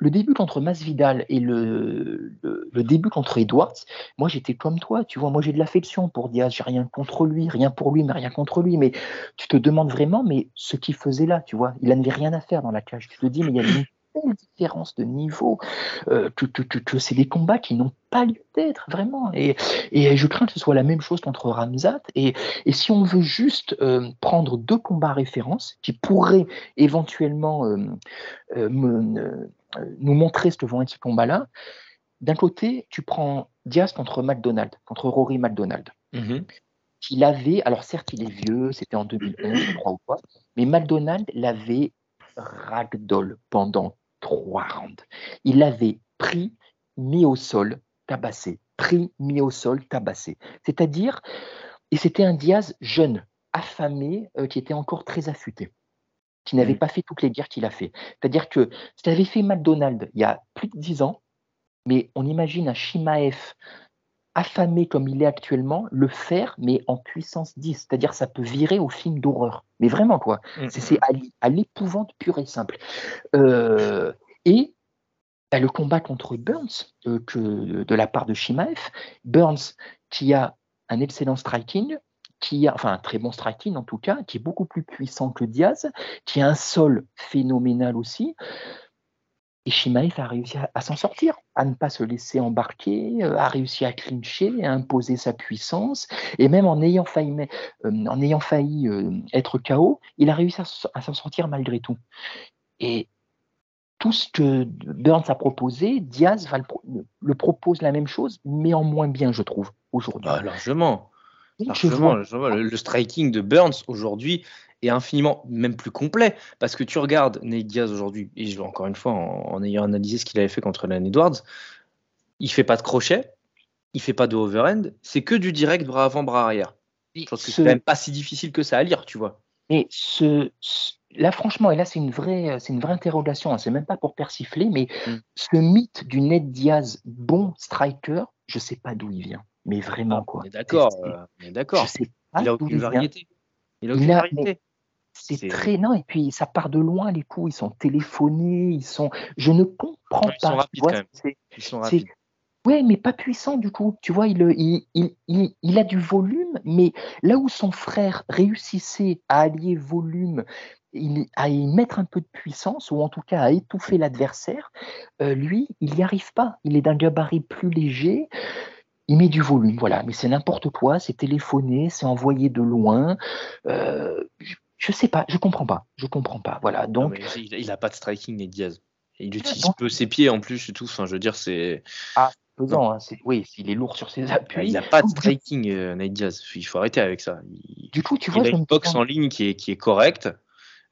le début contre Masvidal et le, le, début contre Edwards, moi j'étais comme toi, tu vois, moi j'ai de l'affection pour Diaz, j'ai rien contre lui, rien pour lui, mais rien contre lui, mais tu te demandes vraiment, mais ce qu'il faisait là, tu vois, il n'avait rien à faire dans la cage. Tu te dis, mais il y a une telle différence de niveau euh, que, c'est des combats qui n'ont pas lieu d'être, vraiment. Et, et, je crains que ce soit la même chose qu'entre Ramzat. Et, et, si on veut juste euh, prendre deux combats références qui pourraient éventuellement euh, nous montrer ce que vont être ces combats-là, d'un côté, tu prends Diaz contre McDonald, contre Rory McDonald. Mm-hmm. qu'il avait, alors certes il est vieux, c'était en 2011, je crois ou pas, mais McDonald l'avait ragdoll pendant trois rounds. Il l'avait pris, mis au sol, tabassé, pris, mis au sol, tabassé. C'est-à-dire, et c'était un Diaz jeune, affamé, euh, qui était encore très affûté qui n'avait mm. pas fait toutes les guerres qu'il a fait. C'est-à-dire que ce qu'avait fait McDonald il y a plus de dix ans, mais on imagine un Shimaev affamé comme il est actuellement, le faire, mais en puissance 10. C'est-à-dire ça peut virer au film d'horreur. Mais vraiment, quoi. Mm. C'est à l'épouvante pure et simple. Euh, et bah, le combat contre Burns, euh, que, de la part de Shimaev, Burns qui a un excellent striking, qui a, enfin un très bon striking en tout cas, qui est beaucoup plus puissant que Diaz, qui a un sol phénoménal aussi. Et Shimaev a réussi à, s'en sortir, à ne pas se laisser embarquer, euh, a réussi à clincher, à imposer sa puissance, et même en ayant failli, euh, en ayant failli euh, être KO, il a réussi à, s'en sortir malgré tout. Et tout ce que Burns a proposé, Diaz va le, propose la même chose, mais en moins bien, je trouve, aujourd'hui. Ah, largement. le, striking de Burns aujourd'hui est infiniment même plus complet parce que tu regardes Nate Diaz aujourd'hui et je encore une fois en, ayant analysé ce qu'il avait fait contre Len Edwards, il fait pas de crochet, il fait pas de overhand, c'est que du direct bras avant bras arrière. Je pense que c'est même pas si difficile que ça à lire, tu vois. Mais ce, là, franchement, et là, c'est une vraie, c'est une vraie interrogation. Hein, c'est même pas pour persifler, mais mm. ce mythe du Ned Diaz bon striker, je sais pas d'où il vient. Mais vraiment, ah, quoi. D'accord, d'accord. Il a aucune variété. Il a aucune variété. C'est très non et puis ça part de loin les coups, ils sont téléphonés, ils sont. Je ne comprends pas. Ils sont rapides quand même. Ils sont rapides. Ouais, mais pas puissant du coup. Tu vois, il, il, il, il, a du volume, mais là où son frère réussissait à allier volume, à y mettre un peu de puissance, ou en tout cas à étouffer l'adversaire, euh, lui, il n'y arrive pas. Il est d'un gabarit plus léger. Il met du volume, voilà, mais c'est n'importe quoi, c'est téléphoné, c'est envoyé de loin. Euh, je sais pas, je comprends pas, je comprends pas. Voilà, donc il, n'a a pas de striking les Diaz. Il utilise peu ses pieds en plus et tout. Enfin, je veux dire, c'est. Ah, pesant. Hein, oui, il est lourd sur ses appuis. Il n'a pas de striking, euh, Nate Diaz. Il faut arrêter avec ça. du coup, tu vois, il a une boxe en ligne qui est, qui est correcte,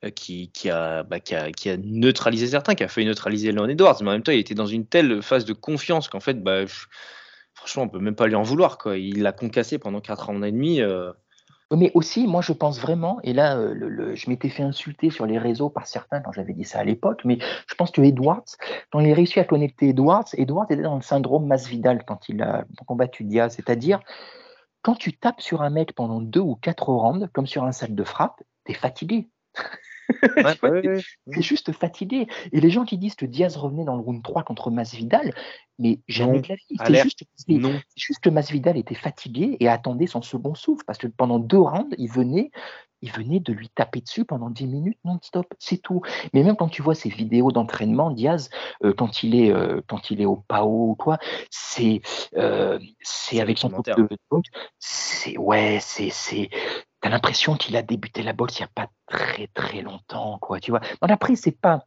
euh, qui, qui, a, bah, qui, a, qui, a, neutralisé certains, qui a failli neutraliser Leon Edwards. Mais en même temps, il était dans une telle phase de confiance qu'en fait, bah, franchement, on peut même pas lui en vouloir. Quoi. Il l'a concassé pendant 4 ans et demi. Euh, mais aussi, moi, je pense vraiment, et là, euh, je m'étais fait insulter sur les réseaux par certains quand j'avais dit ça à l'époque, mais je pense que Edwards, quand il a réussi à connecter Edwards, Edwards était dans le syndrome Masvidal quand il a combattu Diaz, c'est-à-dire quand tu tapes sur un mec pendant deux ou quatre rounds, comme sur un sac de frappe, t'es fatigué. *laughs* c'est juste fatigué. Et les gens qui disent que Diaz revenait dans le round 3 contre Masvidal, mais jamais de la vie. C'est juste, juste, que Masvidal était fatigué et attendait son second souffle parce que pendant deux rounds, il venait, il venait de lui taper dessus pendant 10 minutes non-stop. C'est tout. Mais même quand tu vois ces vidéos d'entraînement, Diaz, euh, quand, il est, euh, quand il est au PAO ou quoi, c'est euh, c'est avec son de C'est ouais, c'est T'as l'impression qu'il a débuté la boxe il n'y a pas très très longtemps, quoi. Tu vois. après, c'est pas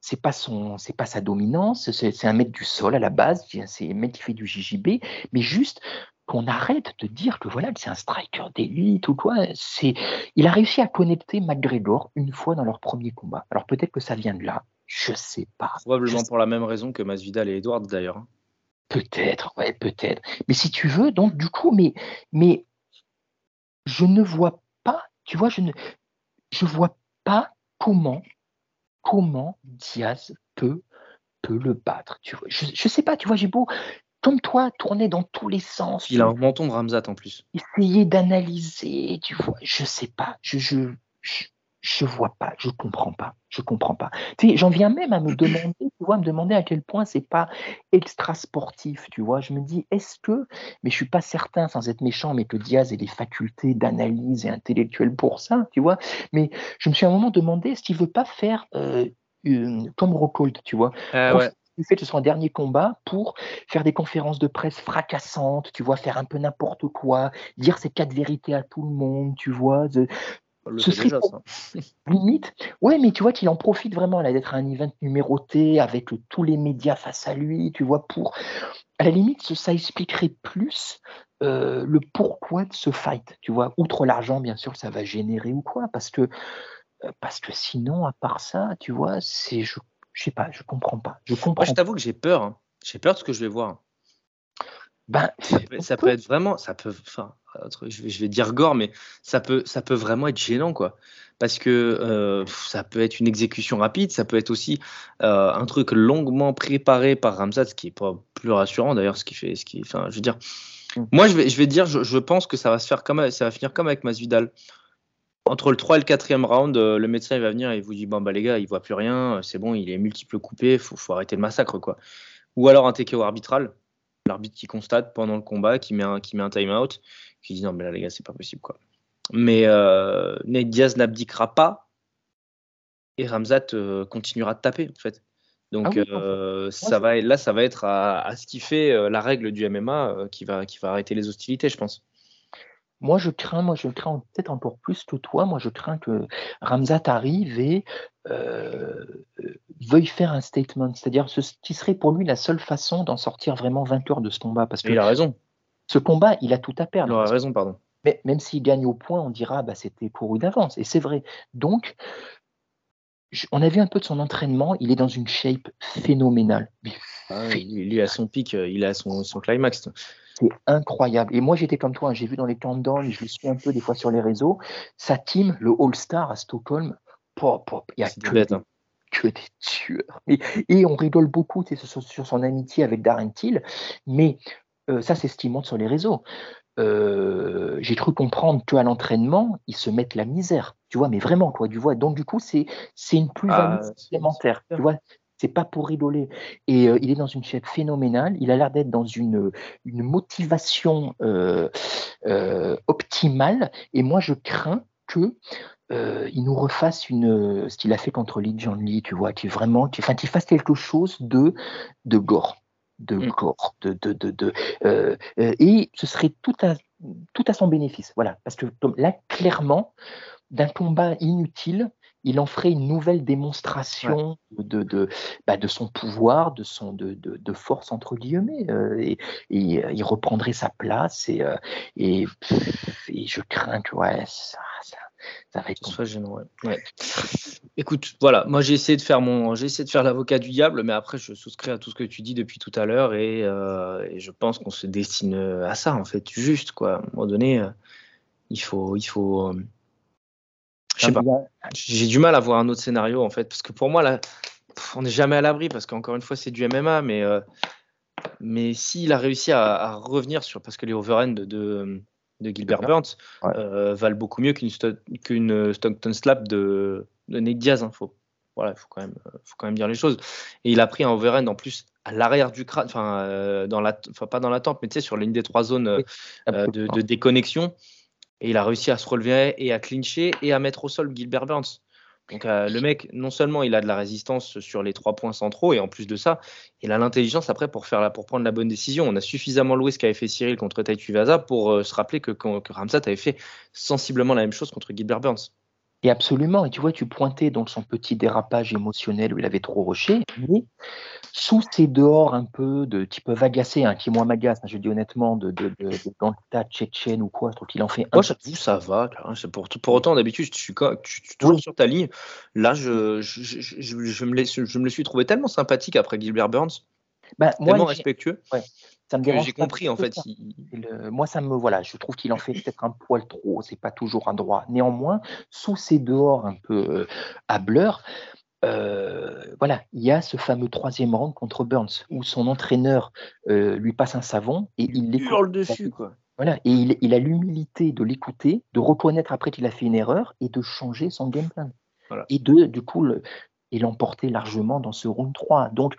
c'est pas son, c'est pas sa dominance, c'est un mec du sol à la base, c'est un mec qui fait du JJB, mais juste qu'on arrête de dire que voilà, c'est un striker d'élite ou quoi. C'est, il a réussi à connecter McGregor une fois dans leur premier combat. Alors peut-être que ça vient de là, je sais pas. Probablement pour la même raison que Masvidal et Edwards d'ailleurs. Hein. Peut-être, ouais, peut-être. Mais si tu veux, donc du coup, mais, mais je ne vois pas, tu vois, je ne je vois pas comment, comment Diaz peut, peut le battre. Tu vois. Je ne sais pas, tu vois, j'ai beau, comme toi, tourner dans tous les sens. Il a un menton de Ramzat en plus. Essayer d'analyser, tu vois, je sais pas. je, je, je vois pas, je comprends pas, je comprends pas. Tu sais, j'en viens même à me demander, tu vois, me demander à quel point c'est pas extra sportif, tu vois. Je me dis, est-ce que, mais je suis pas certain, sans être méchant, mais que Diaz ait des facultés d'analyse et intellectuelle pour ça, tu vois. Mais je me suis à un moment demandé, est-ce qu'il veut pas faire euh, comme Rockhold, tu vois. Ah ouais il fait de son dernier combat pour faire des conférences de presse fracassantes, tu vois, faire un peu n'importe quoi, dire ses quatre vérités à tout le monde, tu vois, ce serait déjà, ça. *laughs* limite. Ouais, mais tu vois qu'il en profite vraiment là d'être un event numéroté avec tous les médias face à lui, tu vois, pour. À la limite, ça expliquerait plus euh, le pourquoi de ce fight, tu vois. Outre l'argent, bien sûr, ça va générer ou quoi, parce que euh, parce que sinon, à part ça, tu vois, c'est je, je sais pas, je comprends pas. Je comprends. Moi, je t'avoue que j'ai peur. Hein. J'ai peur de ce que je vais voir. Ben, ça, peut, être vraiment, ça peut, enfin, je vais, dire gore, mais ça peut, ça peut vraiment être gênant, quoi. Parce que euh, ça peut être une exécution rapide, ça peut être aussi euh, un truc longuement préparé par Ramzat, ce qui est pas plus rassurant d'ailleurs, ce qui fait, ce qui, enfin, je veux dire, mm. moi je vais, je vais dire, je, je, pense que ça va se faire comme, ça va finir comme avec Masvidal. Entre le 3 et le 4e round, euh, le médecin il va venir et il vous dit bon bah les gars, il voit plus rien, c'est bon, il est multiple coupé, faut, faut arrêter le massacre quoi. Ou alors un TKO arbitral l'arbitre qui constate pendant le combat, qui met un, qui met un time-out, qui dit non, mais là, les gars, c'est pas possible, quoi. Mais euh, Nate Diaz n'abdiquera pas et Ramzat euh, continuera de taper en fait. Donc Ah oui, euh, je- ça va, là, ça va être à, à ce qui fait euh, la règle du MMA qui, va, qui va arrêter les hostilités, je pense. Moi, je crains, moi, je crains peut-être encore plus que toi. Moi, je crains que Ramzat arrive et euh, euh, veuille faire un statement. C'est-à-dire ce qui serait pour lui la seule façon d'en sortir vraiment vainqueur de ce combat. Parce que il a raison. ce combat, il a tout à Il perdre. Parce que raison, pardon. Mais même s'il gagne au point, on dira bah, c'était couru d'avance. Et c'est vrai. Donc, on a vu un peu de son entraînement. Il est dans une shape phénoménale. Ah, lui, lui, à son pic, euh, il a son, son climax. C'est incroyable. Et moi, j'étais comme toi. hein, J'ai vu dans les countdowns, je le suis un peu des fois sur les réseaux. Sa team, le All-Star à Stockholm, pop, pop, il y a que hein. que des tueurs. Et, et on rigole beaucoup sur, sur son amitié avec Darren Till. Mais euh, ça, c'est ce qu'il montre sur les réseaux. Euh, j'ai cru comprendre qu'à l'entraînement, ils se mettent la misère. Tu vois, mais vraiment, quoi. Tu vois. Donc, du coup, c'est c'est une plus-value Ah, supplémentaire. Tu vois, c'est pas pour rigoler. Et euh, il est dans une shape phénoménale. Il a l'air d'être dans une, une motivation euh, euh, optimale. Et moi, je crains que euh, il nous refasse une, ce qu'il a fait contre Lee John Lee, tu vois, qui vraiment, qui, enfin, qu'il fasse quelque chose de, de gore, de Mm. gore, de, de, de, de, euh, euh, et ce serait tout à, tout à son bénéfice, voilà, parce que là, clairement, d'un combat inutile, il en ferait une nouvelle démonstration de, de, bah, de son pouvoir, de, son, de, de, de force, entre guillemets, euh, et, et, euh, il reprendrait sa place, et, euh, et, pff, et je crains que ouais, ça, ça, ça va être soit gênant, ouais. Ouais. Écoute, voilà, moi j'ai essayé de faire mon, j'ai essayé de faire l'avocat du diable, mais après je souscris à tout ce que tu dis depuis tout à l'heure et, et je pense qu'on se destine à ça en fait, juste quoi. À un moment donné, il faut, il faut, je sais pas. Il y a- J'ai du mal à voir un autre scénario en fait, parce que pour moi là, on n'est jamais à l'abri parce qu'encore une fois c'est du MMA, mais euh, mais s'il a réussi à, à revenir sur, parce que les overhands de, de, de Gilbert Burns Ouais. euh, valent beaucoup mieux qu'une Sto- qu'une Stockton slap de, de Nate Diaz. Hein, faut, voilà, faut quand même, euh, faut quand même dire les choses. Et il a pris un overhand en plus à l'arrière du crâne, enfin euh, dans la, pas dans la tempe, mais tu sais sur l'une des trois zones de déconnexion. Et il a réussi à se relever et à clincher et à mettre au sol Gilbert Burns. Donc euh, le mec, non seulement il a de la résistance sur les trois points centraux, et en plus de ça, il a l'intelligence après pour, faire la, pour prendre la bonne décision. On a suffisamment loué ce qu'avait fait Cyril contre Tai Tuivasa pour euh, se rappeler que, que Ramsat avait fait sensiblement la même chose contre Gilbert Burns. Et absolument. Et tu vois, tu pointais donc son petit dérapage émotionnel où il avait trop rushé, mais sous ces dehors un peu de, agacer, hein, qui moi m'agace, hein, je dis honnêtement, de, de, de, de gangsta tchétchène ou quoi, je trouve qu'il en fait un. Moi, j'avoue, ça va. hein, pour, pour autant, d'habitude, je suis, quand- je suis toujours Oui. sur ta ligne. Là, je, je, je, je- je me, laisse- je me le suis trouvé tellement sympathique après Gilbert Burns, Bah, moi, tellement respectueux, ça me que dérange j'ai compris, en fait. il- le- moi, ça me voilà, je trouve qu'il en fait peut-être un poil trop. C'est pas toujours un droit. Néanmoins, sous ces dehors un peu euh, hableurs, euh, voilà, il y a ce fameux troisième round contre Burns où son entraîneur euh, lui passe un savon et il l'écoute. hurle dessus, quoi. Voilà, et il, il a l'humilité de l'écouter, de reconnaître après qu'il a fait une erreur et de changer son game plan. Voilà. Et de, du coup, le- et l'emporter largement dans ce round 3. Donc,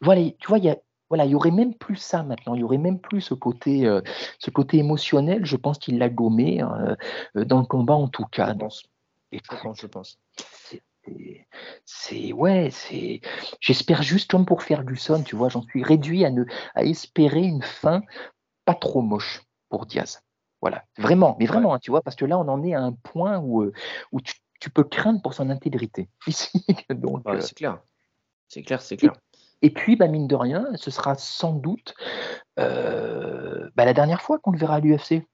voilà, tu vois, il y a, voilà, il y aurait même plus ça maintenant. Il y aurait même plus ce côté, euh, ce côté émotionnel. Je pense qu'il l'a gommé hein, euh, dans le combat en tout cas. Je pense, je écoute, pense, je pense. c'est- ouais, c'est. J'espère juste comme pour Ferguson, tu vois, j'en suis réduit à ne à espérer une fin pas trop moche pour Diaz. Voilà, vraiment, mais vraiment, hein, tu vois, parce que là, on en est à un point où, euh, où tu, tu peux craindre pour son intégrité. *laughs* Ici, donc, Ouais, euh, c'est clair. C'est clair, c'est clair. et puis, bah, mine de rien, ce sera sans doute euh, bah, la dernière fois qu'on le verra à l'UFC.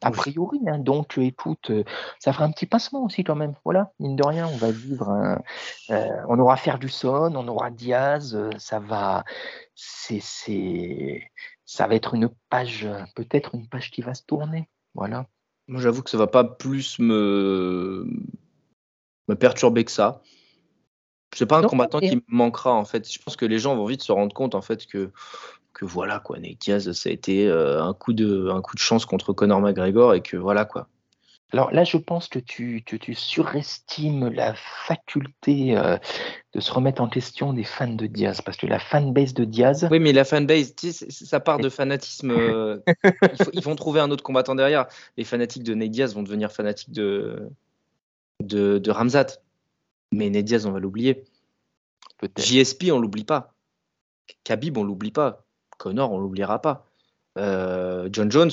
A priori, hein. donc euh, écoute, euh, ça fera un petit passement aussi quand même. Voilà, mine de rien, on va vivre un, euh, on aura Ferguson, on aura Diaz, ça va, c'est, ça va être une page, peut-être une page qui va se tourner. Voilà. Moi, j'avoue que ça va pas plus me, me perturber que ça. C'est pas un Non, combattant qui me manquera en fait. Je pense que les gens vont vite se rendre compte en fait que que voilà quoi, Nate Diaz, ça a été euh, un coup de un coup de chance contre Conor McGregor et que voilà quoi. Alors là, je pense que tu, tu surestimes la faculté euh, de se remettre en question des fans de Diaz, parce que la fanbase de Diaz, Oui, mais la fanbase, tu sais, c'est- ça part de fanatisme. euh, *laughs* faut- ils vont trouver un autre combattant derrière. Les fanatiques de Nate Diaz vont devenir fanatiques de, de, de Ramzat. Mais Nate Diaz, on va l'oublier. JSP, on l'oublie pas. Khabib, on l'oublie pas. Connor, on l'oubliera pas. Euh, John Jones,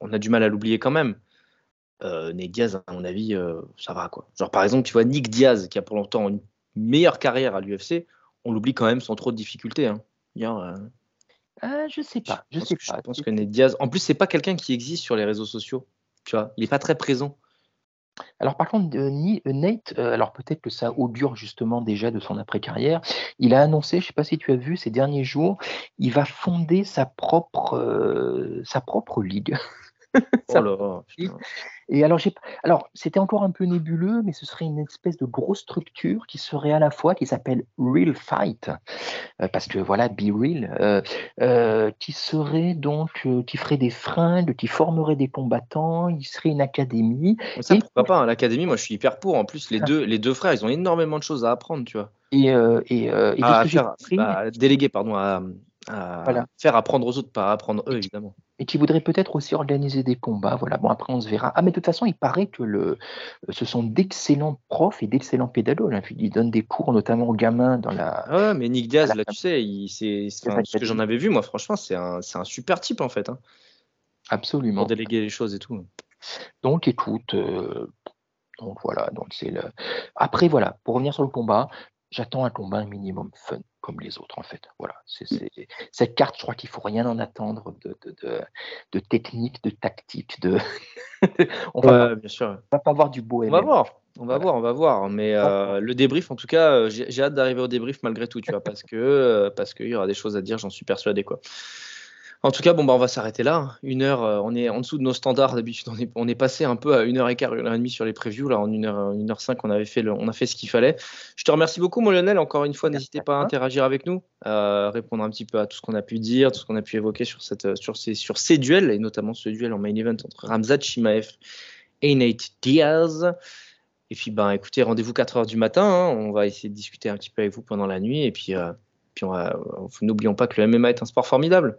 on a du mal à l'oublier quand même. Euh, Nate Diaz, à mon avis, euh, ça va quoi. Genre par exemple, tu vois Nick Diaz, qui a pour longtemps une meilleure carrière à l'UFC, on l'oublie quand même sans trop de difficultés. Hein. Hier, euh, je sais pas, je pense sais que- Je pas. pense que Nate Diaz. En plus, c'est pas quelqu'un qui existe sur les réseaux sociaux. Tu vois, il est pas très présent. Alors par contre, euh, euh, Nate, euh, alors peut-être que ça augure justement déjà de son après-carrière, il a annoncé, je ne sais pas si tu as vu ces derniers jours, il va fonder sa propre, euh, sa propre ligue. *laughs* Oh là. Et alors, alors c'était encore un peu nébuleux, mais ce serait une espèce de grosse structure qui serait à la fois, qui s'appelle Real Fight, euh, parce que voilà, Be Real, euh, euh, qui serait donc, qui ferait des fringues, qui formerait des combattants, il serait une académie. Ça, Et- pourquoi pas hein, L'académie, moi, je suis hyper pour. En plus, les Ah. deux, les deux frères, ils ont énormément de choses à apprendre, tu vois. Et, et, et de à faire, déléguer, pardon, à, à Voilà. faire apprendre aux autres, pas apprendre eux, évidemment. et qui voudrait peut-être aussi organiser des combats. Voilà, bon, après on se verra. Ah, mais de toute façon, il paraît que le, ce sont d'excellents profs et d'excellents pédagogues. hein. Ils donnent des cours notamment aux gamins dans la. Ah ouais, mais Nick Diaz, la là, tu sais, il, c'est, enfin, ce que j'en avais vu, moi, franchement, c'est un, c'est un super type, en fait, hein, Absolument. pour déléguer les choses et tout. Donc, écoute, euh, donc voilà. Donc c'est le. Après, voilà, pour revenir sur le combat, j'attends un combat un minimum fun comme les autres en fait. Voilà, c'est- cette carte, je crois qu'il faut rien en attendre de, de, de, de technique, de tactique, de. *laughs* on va, Ouais, bien sûr. on va pas avoir du beau On va MM. voir, on va Voilà. voir, on va voir. Mais euh, le débrief, en tout cas, euh, j'ai, j'ai hâte d'arriver au débrief malgré tout, tu vois, parce que euh, parce qu'il y aura des choses à dire, j'en suis persuadé, quoi. En tout cas, bon, bah, on va s'arrêter là. hein. Une heure, euh, on est en dessous de nos standards. D'habitude, on est, on est passé un peu à une heure et quart, une heure et demie sur les previews. Là, en une heure, une heure cinq, on avait fait, le- on a fait ce qu'il fallait. Je te remercie beaucoup, mon Lionel. Encore une fois, n'hésitez pas à interagir avec nous, à répondre un petit peu à tout ce qu'on a pu dire, tout ce qu'on a pu évoquer sur cette, euh, sur ces, sur ces duels et notamment ce duel en main event entre Ramzat Chimaev et Nate Diaz. Et puis, ben, écoutez, rendez-vous 4 heures du matin. hein. On va essayer de discuter un petit peu avec vous pendant la nuit. Et puis, euh, puis euh, n'oublions pas que le MMA est un sport formidable.